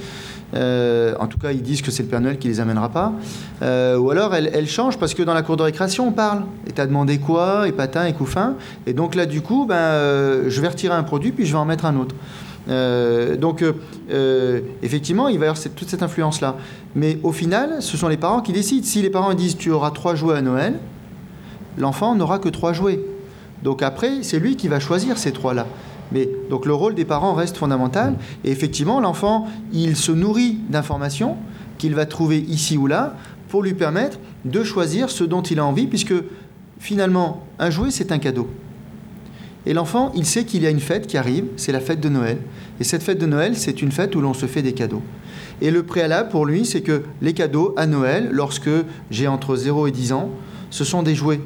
Euh, en tout cas, ils disent que c'est le Père Noël qui les amènera pas. Ou alors, elle, elle change parce que dans la cour de récréation, on parle. Et t'as demandé quoi Et patin et couffin. Et donc là, du coup, ben, je vais retirer un produit, puis je vais en mettre un autre. Donc, effectivement, il va y avoir toute cette influence-là. Mais au final, ce sont les parents qui décident. Si les parents disent tu auras trois jouets à Noël, l'enfant n'aura que trois jouets. Donc après, c'est lui qui va choisir ces trois-là. Mais donc le rôle des parents reste fondamental. Et effectivement, l'enfant, il se nourrit d'informations qu'il va trouver ici ou là pour lui permettre de choisir ce dont il a envie, puisque finalement, un jouet, c'est un cadeau. Et l'enfant, il sait qu'il y a une fête qui arrive, c'est la fête de Noël. Et cette fête de Noël, c'est une fête où l'on se fait des cadeaux. Et le préalable pour lui, c'est que les cadeaux à Noël, lorsque j'ai entre 0 et 10 ans, ce sont des jouets.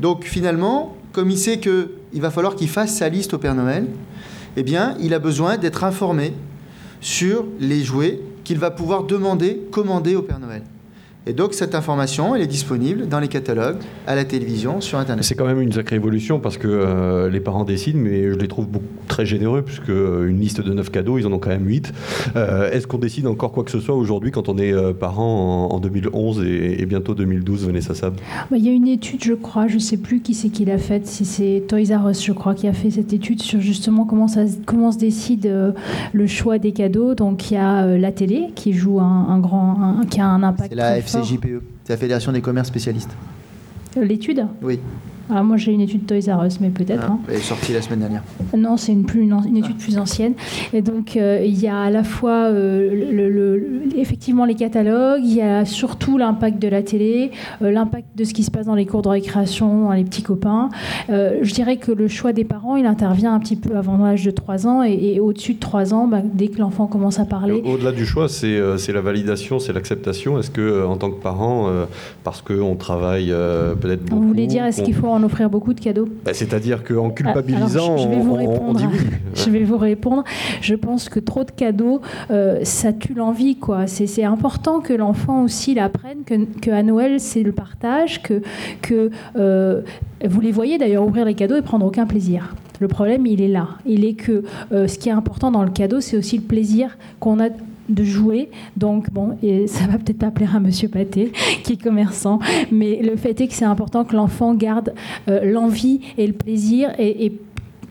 Donc finalement, comme il sait qu'il va falloir qu'il fasse sa liste au Père Noël, eh bien, il a besoin d'être informé sur les jouets qu'il va pouvoir demander, commander au Père Noël. Et donc cette information, elle est disponible dans les catalogues, à la télévision, sur Internet. C'est quand même une sacrée évolution parce que euh, les parents décident, mais je les trouve beaucoup, très généreux puisque euh, une liste de 9 cadeaux, ils en ont quand même 8. Euh, Est-ce qu'on décide encore quoi que ce soit aujourd'hui quand on est euh, parent en, en 2011 et, et bientôt 2012, Vanessa Sab Bah, Il y a une étude, je crois, je ne sais plus qui c'est qui l'a faite, si c'est Toys R Us, je crois, qui a fait cette étude sur justement comment, ça, se- comment se décide euh, le choix des cadeaux. Donc il y a euh, la télé qui joue un, un grand, un- qui a un impact FCJPE, c'est la Fédération des commerces spécialistes. Euh, L'étude? Oui, ah, Moi j'ai une étude Toys R Us, mais peut-être. hein. elle est sortie la semaine dernière. Non, c'est une, plus, une, une étude plus ancienne. Et donc, euh, il y a à la fois euh, le- le- le- effectivement les catalogues, il y a surtout l'impact de la télé, euh, l'impact de ce qui se passe dans les cours de récréation, les petits copains. Euh, je dirais que le choix des parents, il intervient un petit peu avant l'âge de 3 ans et, et au-dessus de 3 ans, bah, dès que l'enfant commence à parler. Au-delà du choix, c'est euh, c'est la validation, c'est l'acceptation. Est-ce que, euh, en tant que parent, euh, parce qu'on travaille euh, peut-être Vous beaucoup, voulez dire, est-ce qu'il faut en offrir beaucoup de cadeaux Bah, C'est-à-dire qu'en culpabilisant, Alors, je- je vais vous on- on, on répondre. dit oui. Je vais vous répondre. Je pense que trop de cadeaux, euh, ça tue l'envie. quoi. C'est c'est important que l'enfant aussi l'apprenne, que, que à Noël, c'est le partage, que, que euh, vous les voyez d'ailleurs ouvrir les cadeaux et prendre aucun plaisir. Le problème, il est là. Il est que euh, ce qui est important dans le cadeau, c'est aussi le plaisir qu'on a de jouer. Donc, bon, et ça va peut-être pas plaire à Monsieur Pâté, qui est commerçant, mais le fait est que c'est important que l'enfant garde euh, l'envie et le plaisir et, et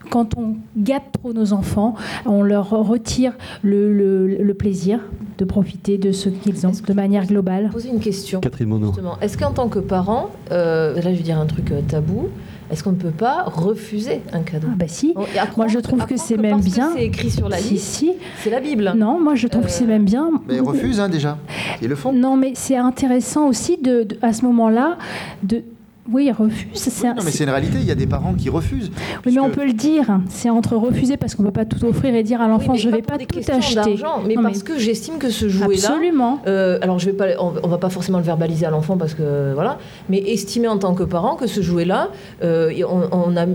quand on gâte trop nos enfants, on leur retire le, le- le plaisir de profiter de ce qu'ils ont de manière globale. poser une question. Catherine Monod. Justement, est-ce qu'en tant que parent, euh, là je vais dire un truc euh, tabou, est-ce qu'on ne peut pas refuser un cadeau Ah bah si. Moi, je trouve que c'est même bien. C'est écrit sur la Si, liste, si. c'est la Bible. Non, moi je trouve que c'est Euh, même bien. Mais ils refusent hein, déjà. Ils le font. Non, mais c'est intéressant aussi de, de- à ce moment-là de. Oui, ils refusent. C'est un- Non, mais c'est une réalité. Il y a des parents qui refusent. Oui, mais on peut le dire. C'est entre refuser parce qu'on ne peut pas tout offrir et dire à l'enfant Oui, je ne vais pas tout acheter. Mais Non, mais- parce que j'estime que ce jouet-là. Absolument. Euh, alors je vais pas, on, on va pas forcément le verbaliser à l'enfant parce que voilà, mais estimer en tant que parent que ce jouet-là, euh, on, on a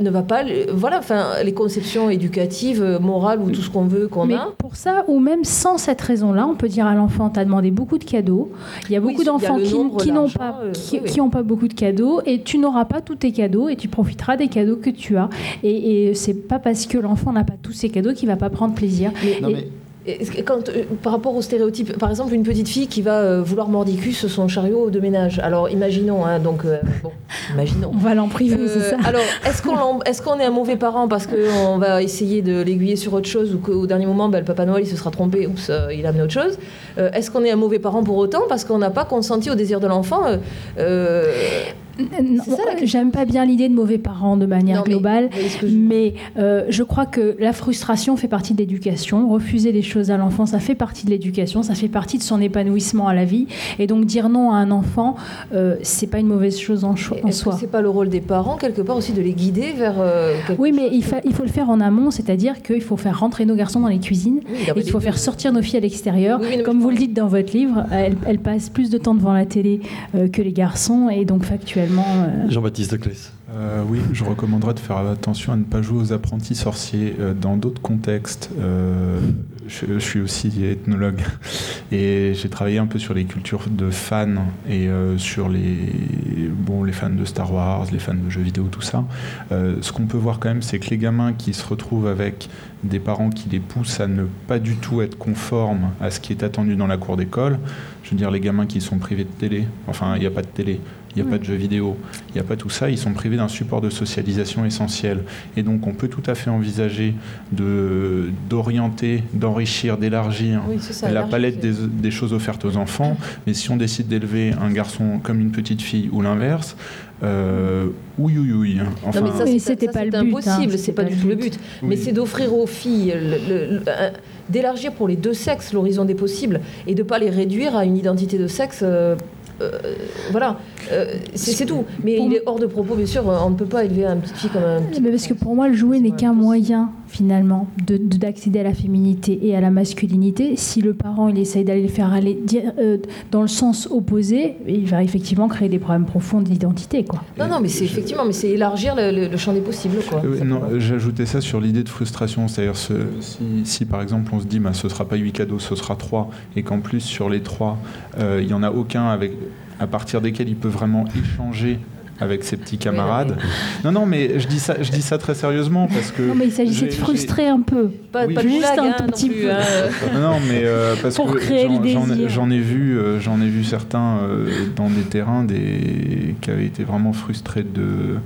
ne va pas, voilà, enfin, les conceptions éducatives, morales ou tout ce qu'on veut qu'on a. Pour ça, ou même sans cette raison-là, on peut dire à l'enfant, tu as demandé beaucoup de cadeaux. Il y a beaucoup d'enfants qui, n'ont pas, qui, ont pas beaucoup de cadeaux et tu n'auras pas tous tes cadeaux et tu profiteras des cadeaux que tu as. Et, et c'est pas parce que l'enfant n'a pas tous ses cadeaux qu'il va pas prendre plaisir. Quand, euh, par rapport aux stéréotypes, par exemple, une petite fille qui va euh, vouloir mordicus son chariot de ménage. Alors, imaginons, hein, donc, euh, bon, imaginons. On va l'en priver, c'est ça. Alors, est-ce qu'on est, qu'on est un mauvais parent parce qu'on va essayer de l'aiguiller sur autre chose ou qu'au dernier moment, ben, le Papa Noël, il se sera trompé, oups, il a amené autre chose Est-ce qu'on est un mauvais parent pour autant parce qu'on n'a pas consenti au désir de l'enfant J'aime pas bien l'idée de mauvais parents de manière globale, mais, euh, je crois que la frustration fait partie de l'éducation. Refuser les choses à l'enfant, ça fait partie de l'éducation, ça fait partie de son épanouissement à la vie. Et donc dire non à un enfant, euh, c'est pas une mauvaise chose en, en soi. C'est pas le rôle des parents quelque part aussi de les guider vers. Euh, oui, mais il, il, faut le faire en amont, c'est-à-dire qu'il faut faire rentrer nos garçons dans les cuisines, et il faut faire sortir nos filles à l'extérieur. Comme vous le dites dans votre livre, elles, elles, passent plus de temps devant la télé que les garçons, et donc factuellement euh, Jean-Baptiste Clès. Euh, oui, je recommanderais de faire attention à ne pas jouer aux apprentis sorciers euh, dans d'autres contextes. je, suis aussi ethnologue et j'ai travaillé un peu sur les cultures de fans et sur les, bon, les fans de Star Wars, les fans de jeux vidéo, tout ça. ce qu'on peut voir quand même, c'est que les gamins qui se retrouvent avec des parents qui les poussent à ne pas du tout être conformes à ce qui est attendu dans la cour d'école, je veux dire les gamins qui sont privés de télé, enfin il n'y a pas de télé, il n'y a pas de jeux vidéo, il n'y a pas tout ça, ils sont privés d'un support de socialisation essentiel. Et donc on peut tout à fait envisager de, d'orienter, d'enrichir, d'élargir la palette des, choses offertes aux enfants. Mais si on décide d'élever un garçon comme une petite fille ou l'inverse, euh, oui, oui, oui. Enfin, non, mais ça, c'était pas le but. Hein, impossible, c'est pas, du tout le but. Mais c'est d'offrir aux filles, d'élargir pour les deux sexes l'horizon des possibles et de pas les réduire à une identité de sexe. Euh, voilà, euh, c'est tout. Mais il est hors de propos, bien sûr, on ne peut pas élever un petit fille comme un petit. Mais parce que pour moi, le jouet n'est qu'un moyen, finalement, d'accéder à la féminité et à la masculinité. Si le parent, il essaye d'aller le faire aller euh, dans le sens opposé, il va effectivement créer des problèmes profonds d'identité, quoi. Non, non, mais c'est effectivement, mais c'est élargir le, champ des possibles, quoi. non, j'ajoutais ça sur l'idée de frustration, c'est-à-dire si, si, par exemple on se dit, bah, ce sera pas huit cadeaux, ce sera trois, et qu'en plus sur les trois, il y en a aucun avec à partir desquels il peut vraiment échanger avec ses petits camarades. Non, non, mais je dis ça, je dis ça très sérieusement parce que. Non, mais il s'agissait de frustrer un peu, pas, juste un tout petit peu. Hein. Non, mais euh, parce que j'en ai vu, euh, j'en ai vu certains euh, dans des terrains des qui avaient été vraiment frustrés de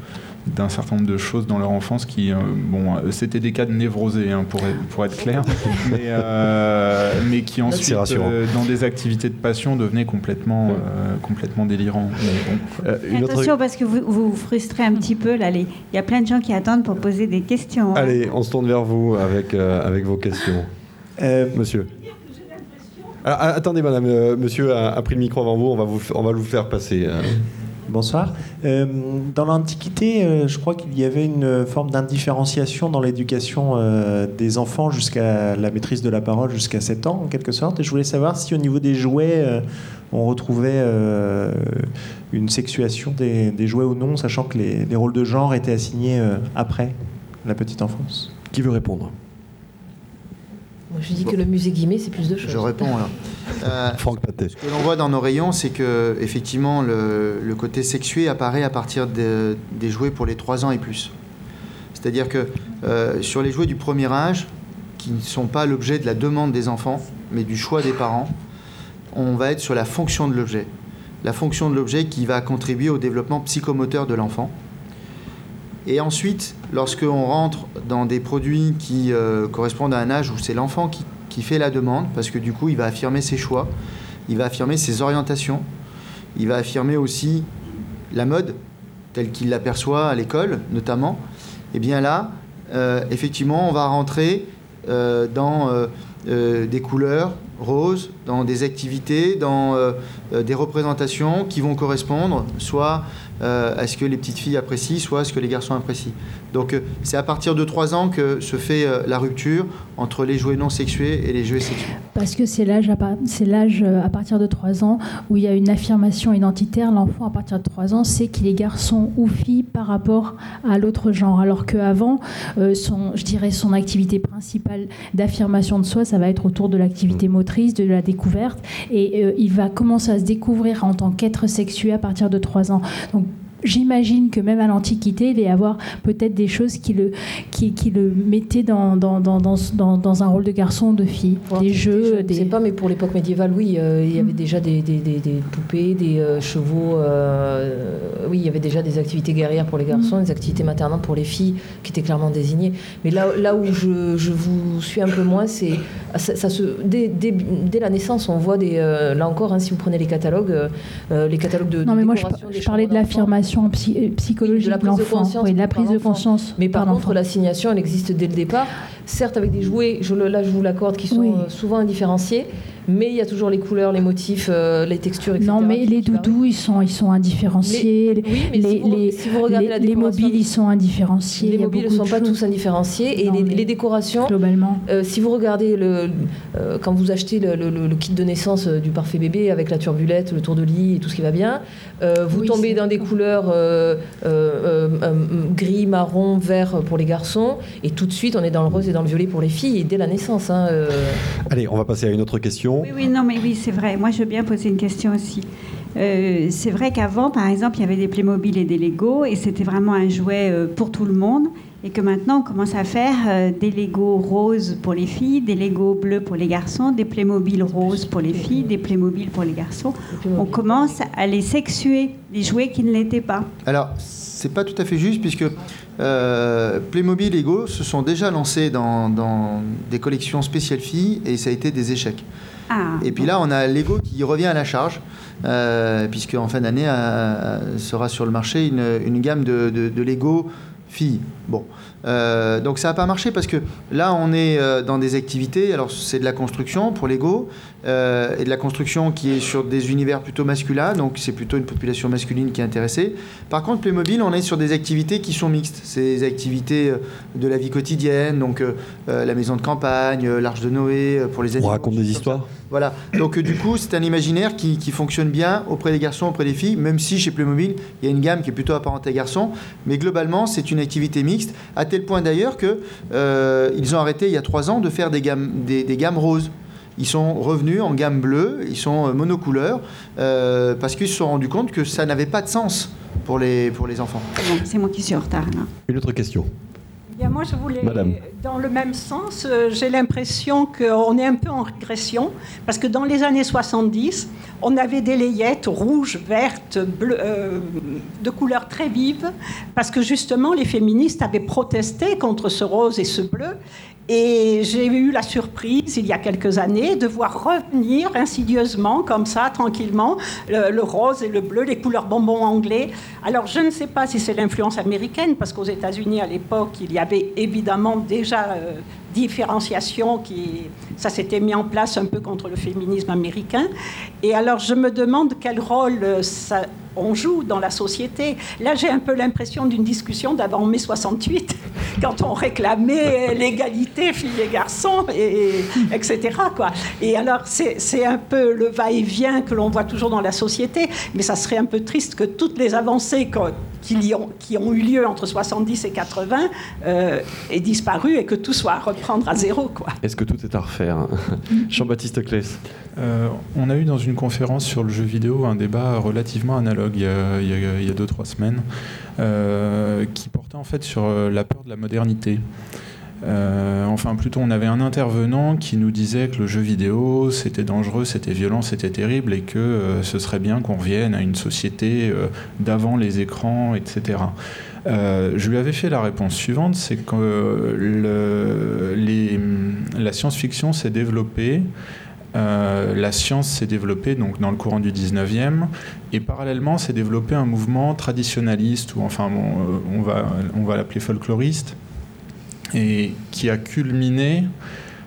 d'un certain nombre de choses dans leur enfance qui, euh, bon, euh, c'était des cas de névrosés, hein, pour, être, pour être clair, mais, euh, mais qui ensuite, dans des activités de passion, devenaient complètement, complètement délirants. Attention, parce que vous, vous frustrez un petit peu. Là, il y a plein de gens qui attendent pour poser des questions. Hein. Allez, on se tourne vers vous avec, avec vos questions. Monsieur. Alors, attendez, madame, monsieur a, pris le micro avant vous, on va vous, on va vous faire passer. Bonsoir. Euh, dans l'Antiquité, euh, je crois qu'il y avait une forme d'indifférenciation dans l'éducation euh, des enfants jusqu'à la maîtrise de la parole, jusqu'à 7 ans en quelque sorte. Et je voulais savoir si au niveau des jouets, on retrouvait une sexuation des, jouets ou non, sachant que les, les rôles de genre étaient assignés après la petite enfance. Qui veut répondre? Je dis que le musée Guimet, c'est plus de choses. Je réponds là. Euh, Franck. Ce que l'on voit dans nos rayons, c'est que effectivement le, côté sexué apparaît à partir des jouets pour les 3 ans et plus. C'est-à-dire que euh, sur les jouets du premier âge, qui ne sont pas l'objet de la demande des enfants, mais du choix des parents, on va être sur la fonction de l'objet. La fonction de l'objet qui va contribuer au développement psychomoteur de l'enfant. Et ensuite, lorsqu'on rentre dans des produits qui euh, correspondent à un âge où c'est l'enfant qui, fait la demande, parce que du coup, il va affirmer ses choix, il va affirmer ses orientations, il va affirmer aussi la mode telle qu'il l'aperçoit à l'école, notamment, et eh bien là, euh, effectivement, on va rentrer euh, dans des couleurs, rose, dans des activités, dans des représentations qui vont correspondre soit euh, à ce que les petites filles apprécient, soit à ce que les garçons apprécient. Donc euh, c'est à partir de 3 ans que se fait euh, la rupture entre les jouets non sexués et les jouets sexués. Parce que c'est l'âge à, euh, partir de 3 ans où il y a une affirmation identitaire. L'enfant, à partir de 3 ans, sait qu'il est garçon ou fille par rapport à l'autre genre. Alors qu'avant, je dirais son activité principale d'affirmation de soi, ça va être autour de l'activité motrice, de la découverte. Et il va commencer à se découvrir en tant qu'être sexué à partir de 3 ans. Donc, J'imagine que même à l'Antiquité, il va y avoir peut-être des choses qui le, qui, qui le mettaient dans, dans, dans, dans, dans- dans un rôle de garçon ou de fille. Des jeux, Je ne sais pas, mais pour l'époque médiévale, oui, euh, il y avait Mm. déjà des, des- des- poupées, des euh, chevaux. euh, oui, il y avait déjà des activités guerrières pour les garçons, des activités maternelles pour les filles qui étaient clairement désignées. Mais là, là où je, je vous suis un peu moins, c'est ça, ça se, dès, dès- dès la naissance, on voit des. là encore, hein, si vous prenez les catalogues, les catalogues de. Non, de mais moi, je, parlais de chambres psy- euh, psychologique de la prise de conscience Oui, de la prise de conscience. Mais par, contre, l'assignation, elle existe dès le départ. Certes, avec des jouets, je, le- là je vous l'accorde, qui sont Oui. euh, souvent indifférenciés, mais il y a toujours les couleurs, les motifs, euh, les textures, etc. Non, mais les doudous, ils sont, ils sont indifférenciés. Les, Oui, mais les, si, vous, les- si vous regardez les- la les mobiles, ils sont indifférenciés. les mobiles ne sont pas choses. tous indifférenciés. Et Non, les, décorations, Globalement. euh, si vous regardez le, euh, quand vous achetez le, le- le- le kit de naissance du parfait bébé avec la turbulette, le tour de lit et tout ce qui va bien, euh, vous Oui, tombez dans des couleurs euh, euh, euh, euh, gris, marron, vert pour les garçons, et tout de suite on est dans le rose et dans le violet pour les filles, et dès la naissance. hein, euh, Allez, on va passer à une autre question. Oui, oui, non, mais oui, c'est vrai. Moi, je veux bien poser une question aussi. Euh, c'est vrai qu'avant, par exemple, il y avait des Playmobil et des Lego, et c'était vraiment un jouet euh, pour tout le monde. Et que maintenant, on commence à faire euh, des Lego roses pour les filles, des Lego bleus pour les garçons, des Playmobil roses pour les filles, des Playmobil pour les garçons. On commence à les sexuer, les jouets qui ne l'étaient pas. Alors, c'est pas tout à fait juste puisque Playmobil et Lego se sont déjà lancés dans des collections spéciales filles et ça a été des échecs. Ah, Et puis là, on a Lego qui revient à la charge, euh, puisque en fin d'année euh, sera sur le marché une, gamme de Lego filles. Bon. Euh, donc ça n'a pas marché parce que là, on est euh, dans des activités, alors c'est de la construction pour Lego, euh, et de la construction qui est sur des univers plutôt masculins, donc c'est plutôt une population masculine qui est intéressée. Par contre, Playmobil, on est sur des activités qui sont mixtes. C'est des activités de la vie quotidienne, donc la maison de campagne, l'arche de Noé, pour les On animaux. raconte des ça. Voilà. Donc euh, du coup, c'est un imaginaire qui, qui fonctionne bien auprès des garçons, auprès des filles, même si chez Playmobil, il y a une gamme qui est plutôt apparentée garçons. Mais globalement, c'est une activité mixte, à tel point d'ailleurs que euh, ils ont arrêté il y a trois ans de faire des gammes, des, des gammes roses. Ils sont revenus en gamme bleue, ils sont euh, monocouleurs, euh, parce qu'ils se sont rendus compte que ça n'avait pas de sens pour les, pour les enfants. c'est moi qui suis en retard. là. Une autre question. Bien, moi, je voulais, Madame. dans le même sens, euh, j'ai l'impression qu'on est un peu en régression, parce que dans les années 70, on avait des layettes rouges, vertes, bleues, euh, de couleurs très vives, parce que justement, les féministes avaient protesté contre ce rose et ce bleu. Et j'ai eu la surprise, il y a quelques années, de voir revenir insidieusement, comme ça, tranquillement, le, rose et le bleu, les couleurs bonbons anglais. Alors, je ne sais pas si c'est l'influence américaine, parce qu'aux États-Unis, à l'époque, il y avait évidemment déjà euh, différenciation qui. Ça s'était mis en place un peu contre le féminisme américain. Et alors, je me demande quel rôle euh, ça, on joue dans la société. Là, j'ai un peu l'impression d'une discussion d'avant mai 68, quand on réclamait l'égalité filles et garçons, et, etc. Quoi. Et alors, c'est un peu le va-et-vient que l'on voit toujours dans la société, mais ça serait un peu triste que toutes les avancées ont, qui ont eu lieu entre 70 et 80 euh, aient disparu et que tout soit à reprendre à zéro. Quoi. Est-ce que tout est à refaire Jean-Baptiste Claes. Euh, on a eu dans une conférence sur le jeu vidéo un débat relativement analogue il y a, il y a- il y a deux, trois semaines, euh, qui portait en fait sur euh, la peur de la modernité. Euh, enfin, plutôt, on avait un intervenant qui nous disait que le jeu vidéo, c'était dangereux, c'était violent, c'était terrible, et que euh, ce serait bien qu'on revienne à une société euh, d'avant les écrans, etc. Je lui avais fait la réponse suivante, c'est que les- la science-fiction s'est développée la science s'est développée dans le courant du 19e et parallèlement s'est développé un mouvement traditionnaliste ou enfin on va l'appeler folkloriste et qui a culminé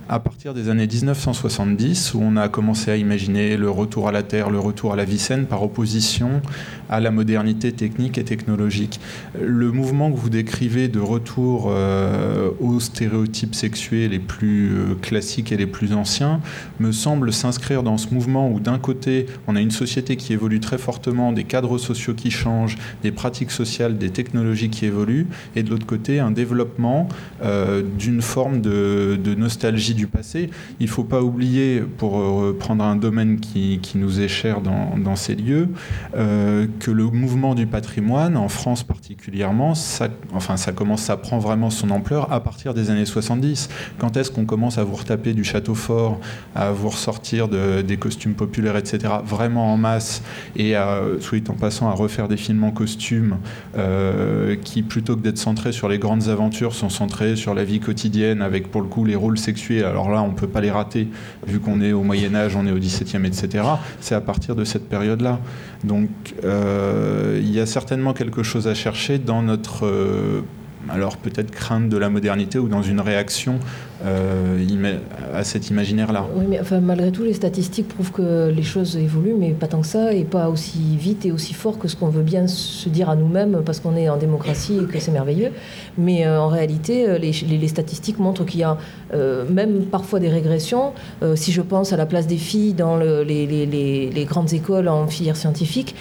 à partir des années 1970, où on a commencé à imaginer le retour à la Terre, le retour à la vie saine, par opposition à la modernité technique et technologique. Le mouvement que vous décrivez de retour euh, aux stéréotypes sexuels les plus euh, classiques et les plus anciens me semble s'inscrire dans ce mouvement où d'un côté, on a une société qui évolue très fortement, des cadres sociaux qui changent, des pratiques sociales, des technologies qui évoluent, et de l'autre côté, un développement euh, d'une forme de nostalgie du passé. Il ne faut pas oublier, pour reprendre un domaine qui, nous est cher dans, ces lieux, euh, que le mouvement du patrimoine, en France particulièrement, ça, enfin, ça commence, ça prend vraiment son ampleur à partir des années 70. Quand est-ce qu'on commence à vous retaper du château fort, à vous ressortir de, des costumes populaires, etc., vraiment en masse, et à, soit en passant, à refaire des films en costume euh, qui, plutôt que d'être centrés sur les grandes aventures, sont centrés sur la vie quotidienne, avec pour le coup les rôles sexuels. Alors là, on ne peut pas les rater, vu qu'on est au Moyen Âge, on est au XVIIe, etc. C'est à partir de cette période-là. Donc, euh, il y a certainement quelque chose à chercher dans notre euh, alors peut-être crainte de la modernité ou dans une réaction à cet imaginaire-là. Oui, mais malgré tout, les statistiques prouvent que les choses évoluent, mais pas tant que ça, et pas aussi vite et aussi fort que ce qu'on veut bien se dire à nous-mêmes parce qu'on est en démocratie et que c'est merveilleux. Mais euh, en réalité, euh, les, statistiques montrent qu'il y a euh, même parfois des régressions. Euh, si je pense à la place des filles dans le, les, grandes écoles en filière scientifique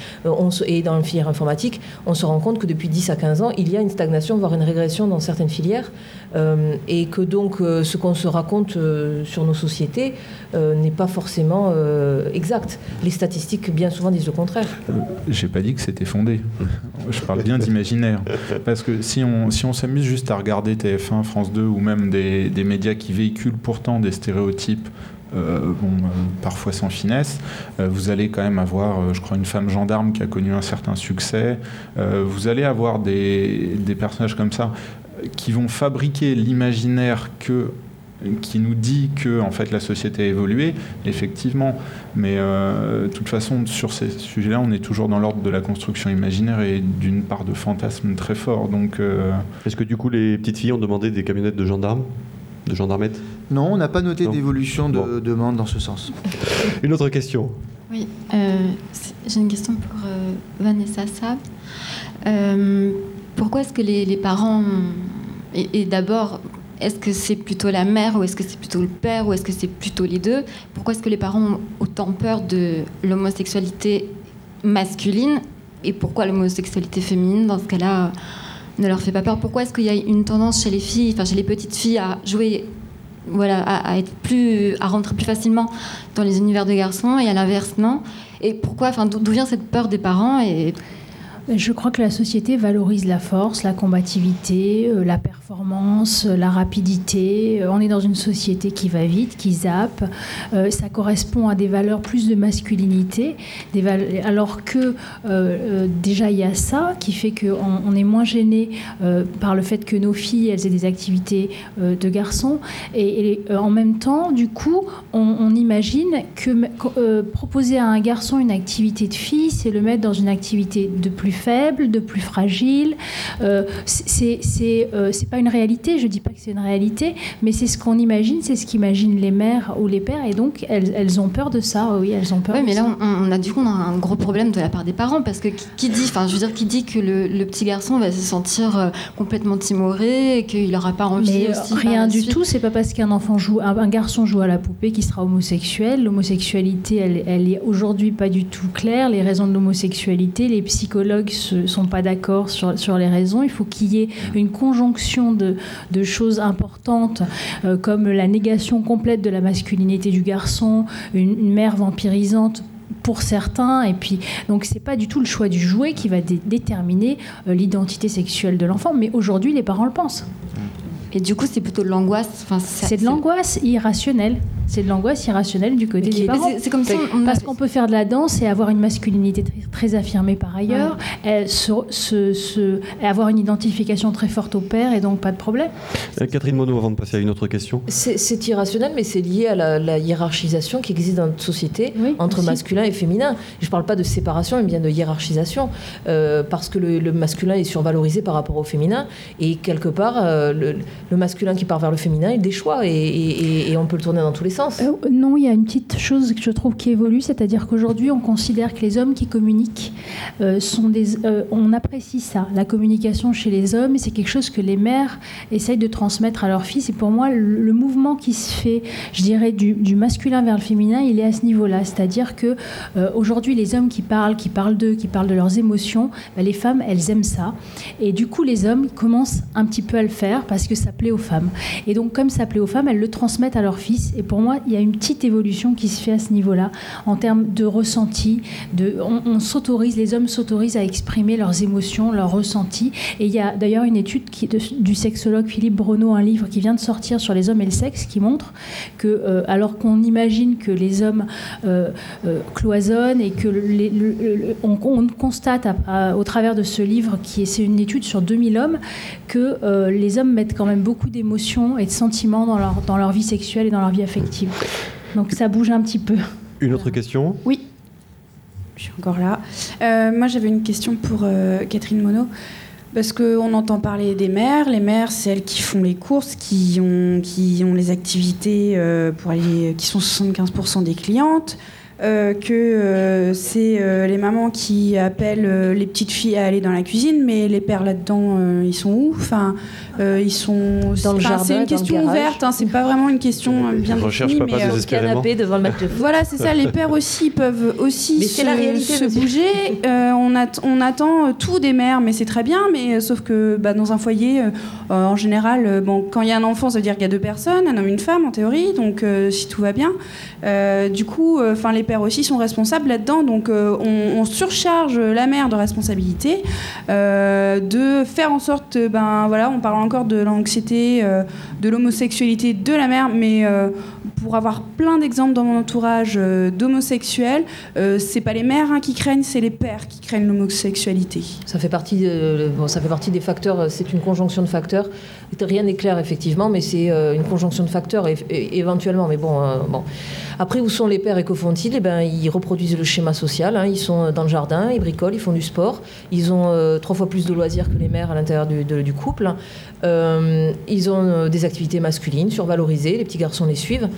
et dans la filière informatique, on se rend compte que depuis 10 à 15 ans, il y a une stagnation, voire une régression dans certaines filières. Euh, et que donc euh, ce qu'on se raconte euh, sur nos sociétés n'est pas forcément exact. Les statistiques bien souvent disent le contraire. J'ai pas dit que c'était fondé. Je parle bien d'imaginaire. Parce que si on si on s'amuse juste à regarder TF1, France 2 ou même des, des médias qui véhiculent pourtant des stéréotypes euh, bon, euh, parfois sans finesse. Euh, vous allez quand même avoir, je crois, une femme gendarme qui a connu un certain succès. vous allez avoir des, des, personnages comme ça qui vont fabriquer l'imaginaire que qui nous dit que en fait la société a évolué, effectivement. Mais de toute façon, sur ces sujets-là, on est toujours dans l'ordre de la construction imaginaire et d'une part de fantasme très fort. Donc, est-ce que du coup les petites filles ont demandé des camionnettes de gendarmes, de gendarmettes? Non, on n'a pas noté d'évolution de bon. demande dans ce sens. Une autre question. Oui, euh, j'ai une question pour euh, Vanessa Sab. Pourquoi est-ce que les, les parents et, d'abord est-ce que c'est plutôt la mère ou est-ce que c'est plutôt le père ou est-ce que c'est plutôt les deux? Pourquoi est-ce que les parents ont autant peur de l'homosexualité masculine et pourquoi l'homosexualité féminine dans ce cas-là ne leur fait pas peur? Pourquoi est-ce qu'il y a une tendance chez les filles, enfin chez les petites filles, à jouer, voilà, à, à être plus, à rentrer plus facilement dans les univers de garçons et à l'inverse non? Et pourquoi, enfin d'où vient cette peur des parents et je crois que la société valorise la force, la combativité, euh, la performance, euh, la rapidité. Euh, on est dans une société qui va vite, qui zappe. Ça correspond à des valeurs plus de masculinité, alors que déjà il y a ça qui fait qu'on on est moins gêné par le fait que nos filles elles aient des activités de garçons. Et, et en même temps, du coup, on, on imagine que proposer à un garçon une activité de fille, c'est le mettre dans une activité de plus faible, de plus fragile. Euh, c'est euh, pas une réalité, je dis pas que c'est une réalité, mais c'est ce qu'on imagine, c'est ce qu'imaginent les mères ou les pères, et donc elles, elles, ont peur de ça, oui, elles ont peur. Oui, mais là, on, on, a du coup on a un gros problème de la part des parents, parce que qui, dit, enfin, je veux dire, qui dit que le, le, petit garçon va se sentir euh, complètement timoré, et qu'il n'aura pas envie mais aussi Rien du suite. tout, c'est pas parce qu'un enfant joue, un, un, garçon joue à la poupée qui sera homosexuel. L'homosexualité, elle, elle est aujourd'hui pas du tout claire. Les raisons de l'homosexualité, les psychologues ne sont pas d'accord sur, sur, les raisons. Il faut qu'il y ait une conjonction de, de choses importantes euh, comme la négation complète de la masculinité du garçon, une, une mère vampirisante pour certains et puis donc c'est pas du tout le choix du jouet qui va dé déterminer euh, l'identité sexuelle de l'enfant mais aujourd'hui les parents le pensent et du coup c'est plutôt de l'angoisse enfin, c'est de l'angoisse irrationnelle c'est de l'angoisse irrationnelle du côté des parents. C'est comme ça. Parce qu'on peut faire de la danse et avoir une masculinité très, affirmée par ailleurs, se, avoir une identification très forte au père et donc pas de problème. Euh, Catherine Monod, avant de passer à une autre question. C'est irrationnel, mais c'est lié à la, hiérarchisation qui existe dans notre société entre masculin et féminin. Je ne parle pas de séparation, mais bien de hiérarchisation, euh, parce que le, masculin est survalorisé par rapport au féminin, et quelque part, euh, le, masculin qui part vers le féminin, il déchoit, et, et, on peut le tourner dans tous les sens. non, il y a une petite chose que je trouve qui évolue, c'est-à-dire qu'aujourd'hui, on considère que les hommes qui communiquent sont des... on apprécie ça, la communication chez les hommes, c'est quelque chose que les mères essayent de transmettre à leurs fils. Et pour moi, le, mouvement qui se fait, je dirais, du, masculin vers le féminin, il est à ce niveau-là. C'est-à-dire que euh, aujourd'hui, les hommes qui parlent, qui parlent d'eux, qui parlent de leurs émotions, ben, les femmes, elles aiment ça. Et du coup, les hommes commencent un petit peu à le faire parce que ça plaît aux femmes. Et donc, comme ça plaît aux femmes, elles le transmettent à leurs fils. Et pour moi, il y a une petite évolution qui se fait à ce niveau-là, en termes de ressenti. De, on, s'autorise, les hommes s'autorisent à exprimer leurs émotions, leurs ressentis. Et il y a d'ailleurs une étude qui, du sexologue Philippe Bruno, un livre qui vient de sortir sur les hommes et le sexe, qui montre que, euh, alors qu'on imagine que les hommes euh, euh, cloisonnent et que on, constate au travers de ce livre, qui est c'est une étude sur 2000 hommes, que les hommes mettent quand même beaucoup d'émotions et de sentiments dans leur, dans leur vie sexuelle et dans leur vie affective. Donc ça bouge un petit peu. Une autre question? Oui. Je suis encore là. moi, j'avais une question pour Catherine Monod. Parce qu'on entend parler des mères. Les mères, c'est elles qui font les courses, qui ont, qui ont les activités euh, pour aller, qui sont 75% des clientes. Euh, que euh, c'est euh, les mamans qui appellent les petites filles à aller dans la cuisine, mais les pères là-dedans, ils sont où Enfin, ils sont dans le jardin. C'est une question ouverte, hein, c'est pas vraiment une question bien définie. mais euh, canapé devant le match de Voilà, c'est ça. Les pères aussi peuvent aussi se, la se bouger. on, on, attend tout des mères, mais c'est très bien. Mais sauf que bah, dans un foyer, en général, bon, quand il y a un enfant, ça veut dire qu'il y a deux personnes, un homme, une femme en théorie. Donc si tout va bien, du coup, enfin les pères aussi sont responsables là-dedans. Donc euh, on, surcharge la mère de responsabilité, euh, de faire en sorte, ben voilà, on parle encore de l'anxiété, euh, de l'homosexualité de la mère, mais pour avoir plein d'exemples dans mon entourage d'homosexuels, c'est pas les mères hein, qui craignent, c'est les pères qui craignent l'homosexualité. Ça fait partie, bon, ça fait partie des facteurs. C'est une conjonction de facteurs. Rien n'est clair effectivement, mais c'est une conjonction de facteurs éventuellement. Mais bon, bon. Après, où sont les pères et que font-ils? Eh ben, Ils reproduisent le schéma social. Hein. Ils sont dans le jardin, ils bricolent, ils font du sport. Ils ont euh, trois fois plus de loisirs que les mères à l'intérieur du, couple. Euh, ils ont euh, des activités masculines survalorisées. Les petits garçons les suivent.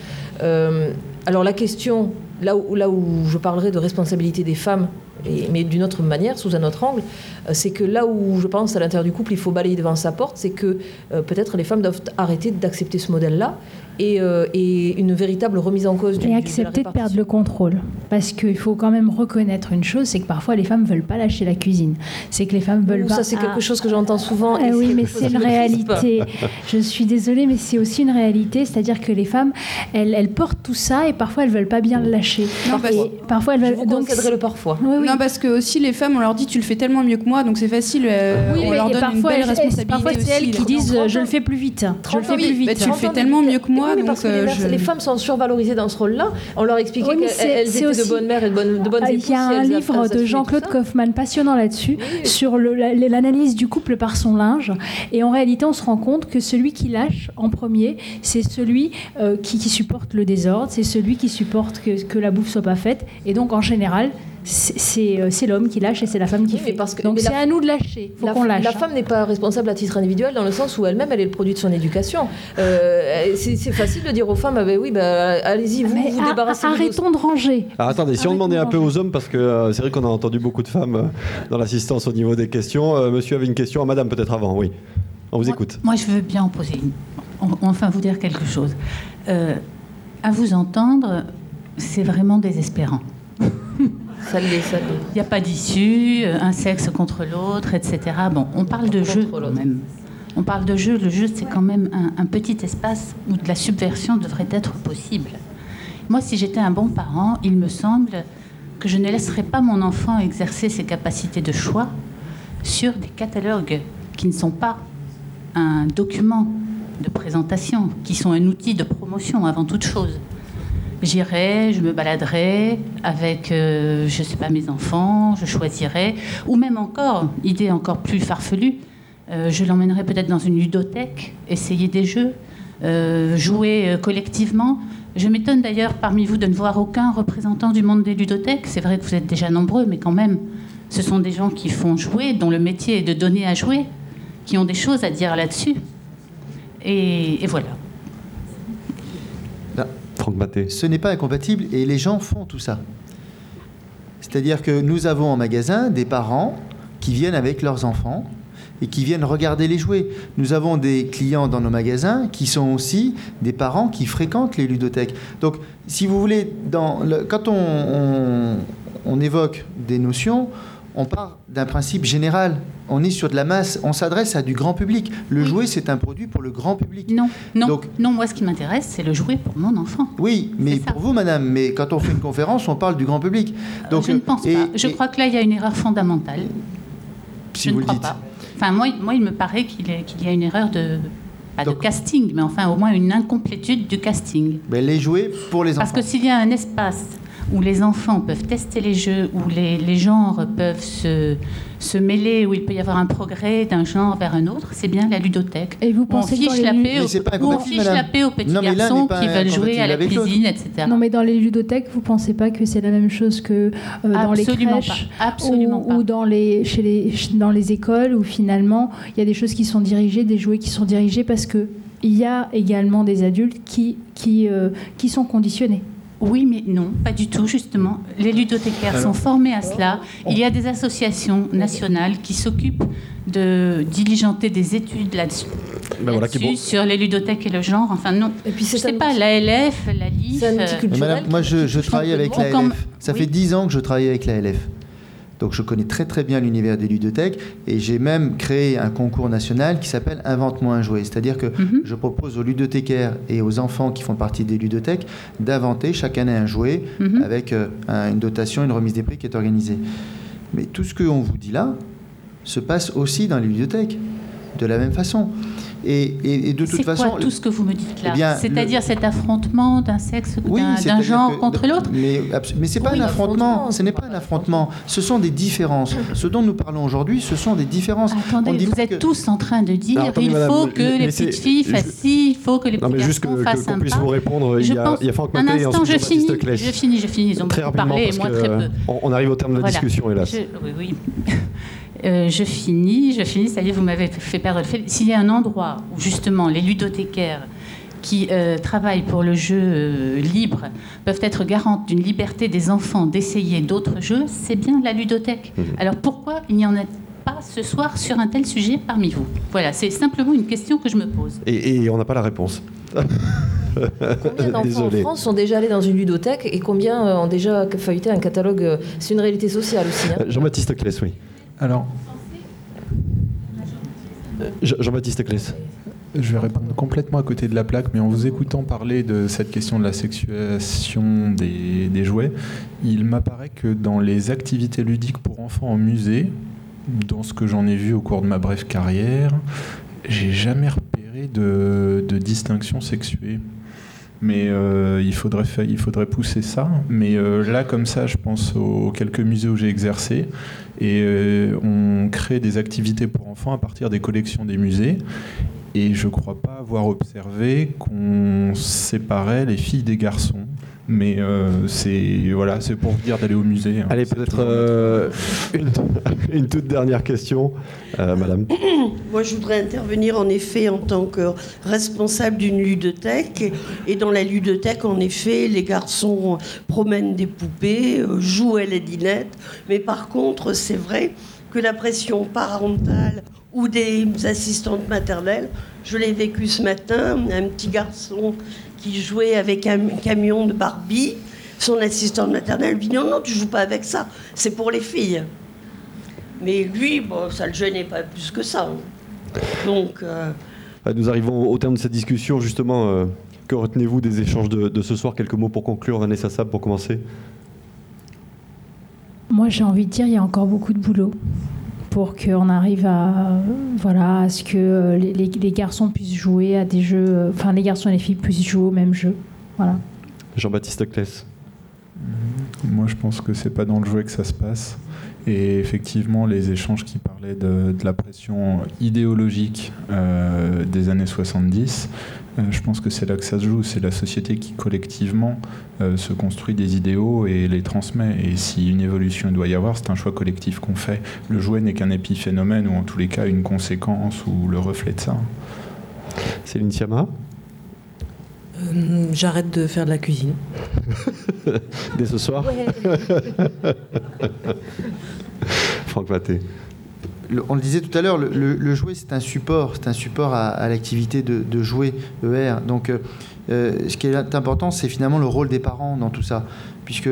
Alors la question, là où, je parlerai de responsabilité des femmes, mais d'une autre manière, sous un autre angle, c'est que là où je pense à l'intérieur du couple, il faut balayer devant sa porte, c'est que peut-être les femmes doivent arrêter d'accepter ce modèle-là euh, et, une véritable remise en cause du Et accepter de, perdre le contrôle. Parce qu'il faut quand même reconnaître une chose, c'est que parfois les femmes ne veulent pas lâcher la cuisine. C'est que les femmes veulent pas... Ça, c'est quelque chose que j'entends souvent. Ah, oui, mais c'est une réalité. Je suis désolée, mais c'est aussi une réalité. C'est-à-dire que les femmes, elles, elles, portent tout ça et parfois elles ne veulent pas bien le lâcher. Non, et parfois elles veulent... donc le parfois. Non, parce que aussi les femmes, on leur dit tu le fais tellement mieux que moi, donc c'est facile. Euh, oui, on leur donne une belle responsabilité. Parfois c'est elles qui disent je le fais plus vite. Je le fais plus vite. Tu le fais tellement mieux que moi. Parce que les femmes sont survalorisées dans ce rôle-là. On leur expliquait qu'elles étaient de bonnes mères et de bonnes, de bonnes ah, Il y a un livre de Jean-Claude Kaufmann passionnant là-dessus, sur l'analyse du couple par son linge. Et en réalité, on se rend compte que celui qui lâche en premier, c'est celui euh, qui, supporte le désordre, c'est celui qui supporte que, que la bouffe soit pas faite. Et donc, en général, euh, c'est l'homme qui lâche et c'est la femme qui fait. Parce que, Donc c'est à nous de lâcher. Faut qu'on lâche. La femme n'est pas responsable à titre individuel dans le sens où elle-même elle est le produit de son éducation. Euh, c'est facile de dire aux femmes ah ben oui bah, allez-y vous vous débarrassez. Arrêtons de ranger. Alors, attendez si on demandait un peu aux hommes parce que euh, c'est vrai qu'on a entendu beaucoup de femmes dans l'assistance au niveau des questions. monsieur avait une question à Madame peut-être avant oui. On vous écoute. Moi je veux bien en poser une. Enfin vous dire quelque chose. à vous entendre c'est vraiment désespérant. Il n'y a pas d'issue, euh, un sexe contre l'autre, etc. Bon, on parle de jeu quand même. On parle de jeu. Le jeu, c'est quand même un, petit espace où de la subversion devrait être possible. Moi, si j'étais un bon parent, il me semble que je ne laisserais pas mon enfant exercer ses capacités de choix sur des catalogues qui ne sont pas un document de présentation, qui sont un outil de promotion avant toute chose. J'irai, je me baladerai avec, euh, je sais pas, mes enfants, je choisirai, ou même encore, idée encore plus farfelue, euh, je l'emmènerai peut-être dans une ludothèque, essayer des jeux, euh, jouer euh, collectivement. Je m'étonne d'ailleurs parmi vous de ne voir aucun représentant du monde des ludothèques. C'est vrai que vous êtes déjà nombreux, mais quand même, ce sont des gens qui font jouer, dont le métier est de donner à jouer, qui ont des choses à dire là-dessus. Et, et voilà. Ce n'est pas incompatible et les gens font tout ça. C'est-à-dire que nous avons en magasin des parents qui viennent avec leurs enfants et qui viennent regarder les jouets. Nous avons des clients dans nos magasins qui sont aussi des parents qui fréquentent les ludothèques. Donc, si vous voulez, quand on évoque des notions, on part d'un principe général. On est sur de la masse, on s'adresse à du grand public. Le jouet, c'est un produit pour le grand public. Non, non, non. Moi, ce qui m'intéresse, c'est le jouet pour mon enfant. Oui, mais pour vous, madame, mais quand on fait une conférence, on parle du grand public. Donc, je ne pense et- pas. Je et- crois que là, il y a une erreur fondamentale. Si je vous ne le crois dites. pas. Enfin, moi, moi, il me paraît qu'il y a une erreur de pas de casting, mais enfin au moins une incomplétude du casting. Ben, les jouets pour les Parce enfants. que s'il y a un espace où les enfants peuvent tester les jeux, où les, les genres peuvent se, se mêler, où il peut y avoir un progrès d'un genre vers un autre, c'est bien la ludothèque. Et vous Où pensez on fiche les la paix aux, c'est pas où on fiche la paix aux petits Non, mais l'un garçons qui veulent jouer à la cuisine, etc. Non, mais dans les ludothèques, vous pensez pas que c'est la même chose que euh, dans les crèches pas. Absolument ou, pas. ou dans les, chez les, dans les écoles où finalement il y a des choses qui sont dirigées, des jouets qui sont dirigés parce que il y a également des adultes qui, qui, euh, qui sont conditionnés. Oui, mais non, pas du tout, justement. Les ludothécaires Alors sont formés à cela. Il y a des associations nationales qui s'occupent de diligenter des études là-dessus. Ben voilà, bon. sur les ludothèques et le genre. Enfin, non. Et puis, je sais pas, l'ALF, la LIF. Mais madame, moi, je, je travaille avec la Quand- LF. Ça fait 10 ans que je travaille avec la LF. Donc, je connais très très bien l'univers des ludothèques et j'ai même créé un concours national qui s'appelle Invente-moi un jouet. C'est-à-dire que Mhm. je propose aux ludothécaires et aux enfants qui font partie des ludothèques d'inventer chaque année un jouet Mhm. avec euh, un- une dotation, une remise des prix qui est organisée. Mais tout ce qu'on vous dit là se passe aussi dans les ludothèques, de la même façon. Et, et- et de toute C'est façon. quoi tout ce que vous me dites là Eh C'est-à-dire cet affrontement d'un sexe, Oui, d'un- genre que- contre l'autre? Mais, mais c'est pas Oui, un affrontement. Ce n'est pas un affrontement. Ce sont des différences. Ce dont nous parlons aujourd'hui, ce sont des différences. Attendez, On dit vous pas êtes que- tous en train de dire attendez, il madame, faut que les petites filles fassent ci, il faut que les Non, petits juste garçons fassent puisse pas. vous répondre, il Je y a- il y a Franck Un Maté et instant, ensuite je finis, je finis, je finis. Ils ont Très beaucoup rapidement, parlé et moi très peu. on- arrive au terme de la discussion, hélas. Oui, oui. Euh, je finis, je finis, ça y est, vous m'avez fait perdre le fil. S'il y a un endroit où justement les ludothécaires qui euh, travaillent pour le jeu euh, libre peuvent être garantes d'une liberté des enfants d'essayer d'autres jeux, c'est bien la ludothèque. Mhm. Alors pourquoi il n'y en a pas ce soir sur un tel sujet parmi vous? Voilà, c'est simplement une question que je me pose. Et, et on n'a pas la réponse. Combien d'enfants en. France sont déjà allés dans une ludothèque et combien ont déjà feuilleté un catalogue C'est une réalité sociale aussi. hein. Jean-Baptiste Claes, oui. Alors, Je- Jean-Baptiste Claes. Je vais répondre complètement à côté de la plaque, mais en vous écoutant parler de cette question de la sexuation des, des jouets, il m'apparaît que dans les activités ludiques pour enfants en musée, dans ce que j'en ai vu au cours de ma brève carrière, j'ai jamais repéré de, de distinction sexuée. Mais euh, il, faudrait fa- il faudrait pousser ça. Mais euh, là, comme ça, je pense aux quelques musées où j'ai exercé. Et euh, on crée des activités pour enfants à partir des collections des musées. Et je crois pas avoir observé qu'on séparait les filles des garçons. Mais euh, c'est voilà, c'est pour vous dire d'aller au musée. hein. Allez, peut-être euh, une, une toute dernière question, euh, madame. Moi, je voudrais intervenir en effet en tant que responsable d'une ludothèque. Et dans la ludothèque, en effet, les garçons promènent des poupées, jouent à la dinette. Mais par contre, c'est vrai que la pression parentale ou des assistantes maternelles, je l'ai vécu ce matin, un petit garçon qui jouait avec un camion de Barbie. Son assistante maternelle lui dit non, non, tu joues pas avec ça, c'est pour les filles. Mais lui, bon, ça le gênait pas plus que ça. hein. Donc, euh, Euh, Nous arrivons au terme de cette discussion, justement. euh, que retenez-vous des échanges de, de ce soir? Quelques mots pour conclure, Vanessa Sab, pour commencer Moi, j'ai envie de dire, il y a encore beaucoup de boulot pour qu'on arrive à, voilà, à ce que euh, les, les- les garçons puissent jouer à des jeux, euh, enfin les garçons et les filles puissent jouer au même jeu. Voilà. Jean-Baptiste Claes. Moi, je pense que c'est pas dans le jouet que ça se passe. Et effectivement, les échanges qui parlaient de, la pression idéologique euh, des années 70, euh, je pense que c'est là que ça se joue. C'est la société qui collectivement euh, se construit des idéaux et les transmet. Et si une évolution doit y avoir, c'est un choix collectif qu'on fait. Le jouet n'est qu'un épiphénomène ou en tous les cas une conséquence ou le reflet de ça. Céline Sciamma? J'arrête de faire de la cuisine. Dès ce soir? Franck Maté. On le disait tout à l'heure, le, jouet c'est un support, c'est un support à, l'activité de, jouer ER. Donc, euh, euh, ce qui est important, c'est finalement le rôle des parents dans tout ça, puisque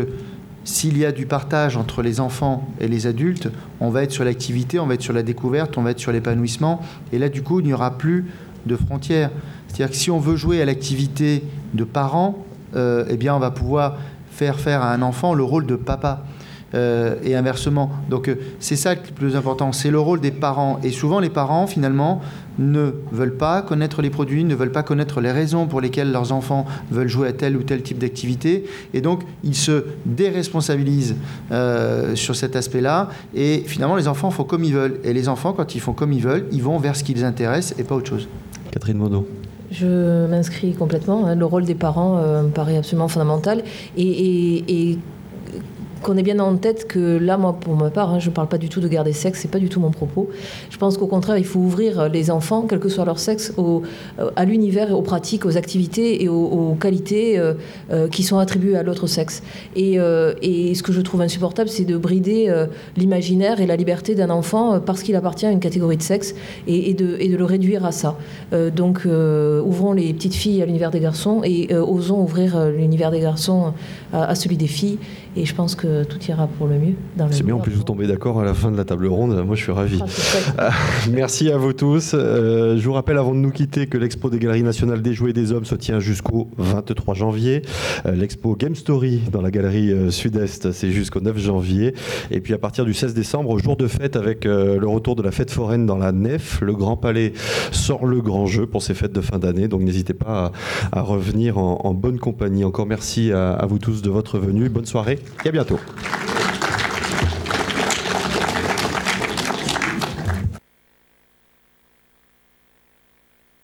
s'il y a du partage entre les enfants et les adultes, on va être sur l'activité, on va être sur la découverte, on va être sur l'épanouissement, et là, du coup, il n'y aura plus de frontières. C'est-à-dire que si on veut jouer à l'activité de parents, euh, eh bien, on va pouvoir faire faire à un enfant le rôle de papa. Euh, et inversement. Donc euh, c'est ça le plus important, c'est le rôle des parents. Et souvent les parents finalement ne veulent pas connaître les produits, ne veulent pas connaître les raisons pour lesquelles leurs enfants veulent jouer à tel ou tel type d'activité. Et donc ils se déresponsabilisent euh, sur cet aspect-là. Et finalement les enfants font comme ils veulent. Et les enfants quand ils font comme ils veulent, ils vont vers ce qui les intéresse et pas autre chose. Catherine Monod. Je m'inscris complètement. Hein. Le rôle des parents me paraît absolument fondamental. et, et qu'on ait bien en tête que là, moi, pour ma part, hein, je ne parle pas du tout de garder sexe, c'est pas du tout mon propos. Je pense qu'au contraire, il faut ouvrir les enfants, quel que soit leur sexe, au, à l'univers, aux pratiques, aux activités et aux, qualités euh, euh, qui sont attribuées à l'autre sexe. Et, euh, et, ce que je trouve insupportable, c'est de brider l'imaginaire et la liberté d'un enfant parce qu'il appartient à une catégorie de sexe et, de, et de, le réduire à ça. donc, ouvrons les petites filles à l'univers des garçons et osons ouvrir l'univers des garçons à celui des filles. Et je pense que tout ira pour le mieux. C'est bien, on peut vous tomber d'accord à la fin de la table ronde. Moi, je suis ravi. Ah, merci à vous tous. Euh, je vous rappelle avant de nous quitter que l'expo des Galeries nationales des jouets des hommes se tient jusqu'au 23 janvier. Euh, l'expo Game Story dans la galerie euh, Sud-Est, c'est jusqu'au 9 janvier. Et puis à partir du 16 décembre, jour de fête avec le retour de la fête foraine dans la nef, le Grand Palais sort le grand jeu pour ces fêtes de fin d'année. Donc n'hésitez pas à, revenir en, bonne compagnie. Encore merci à, à vous de votre venue. Bonne soirée et à bientôt.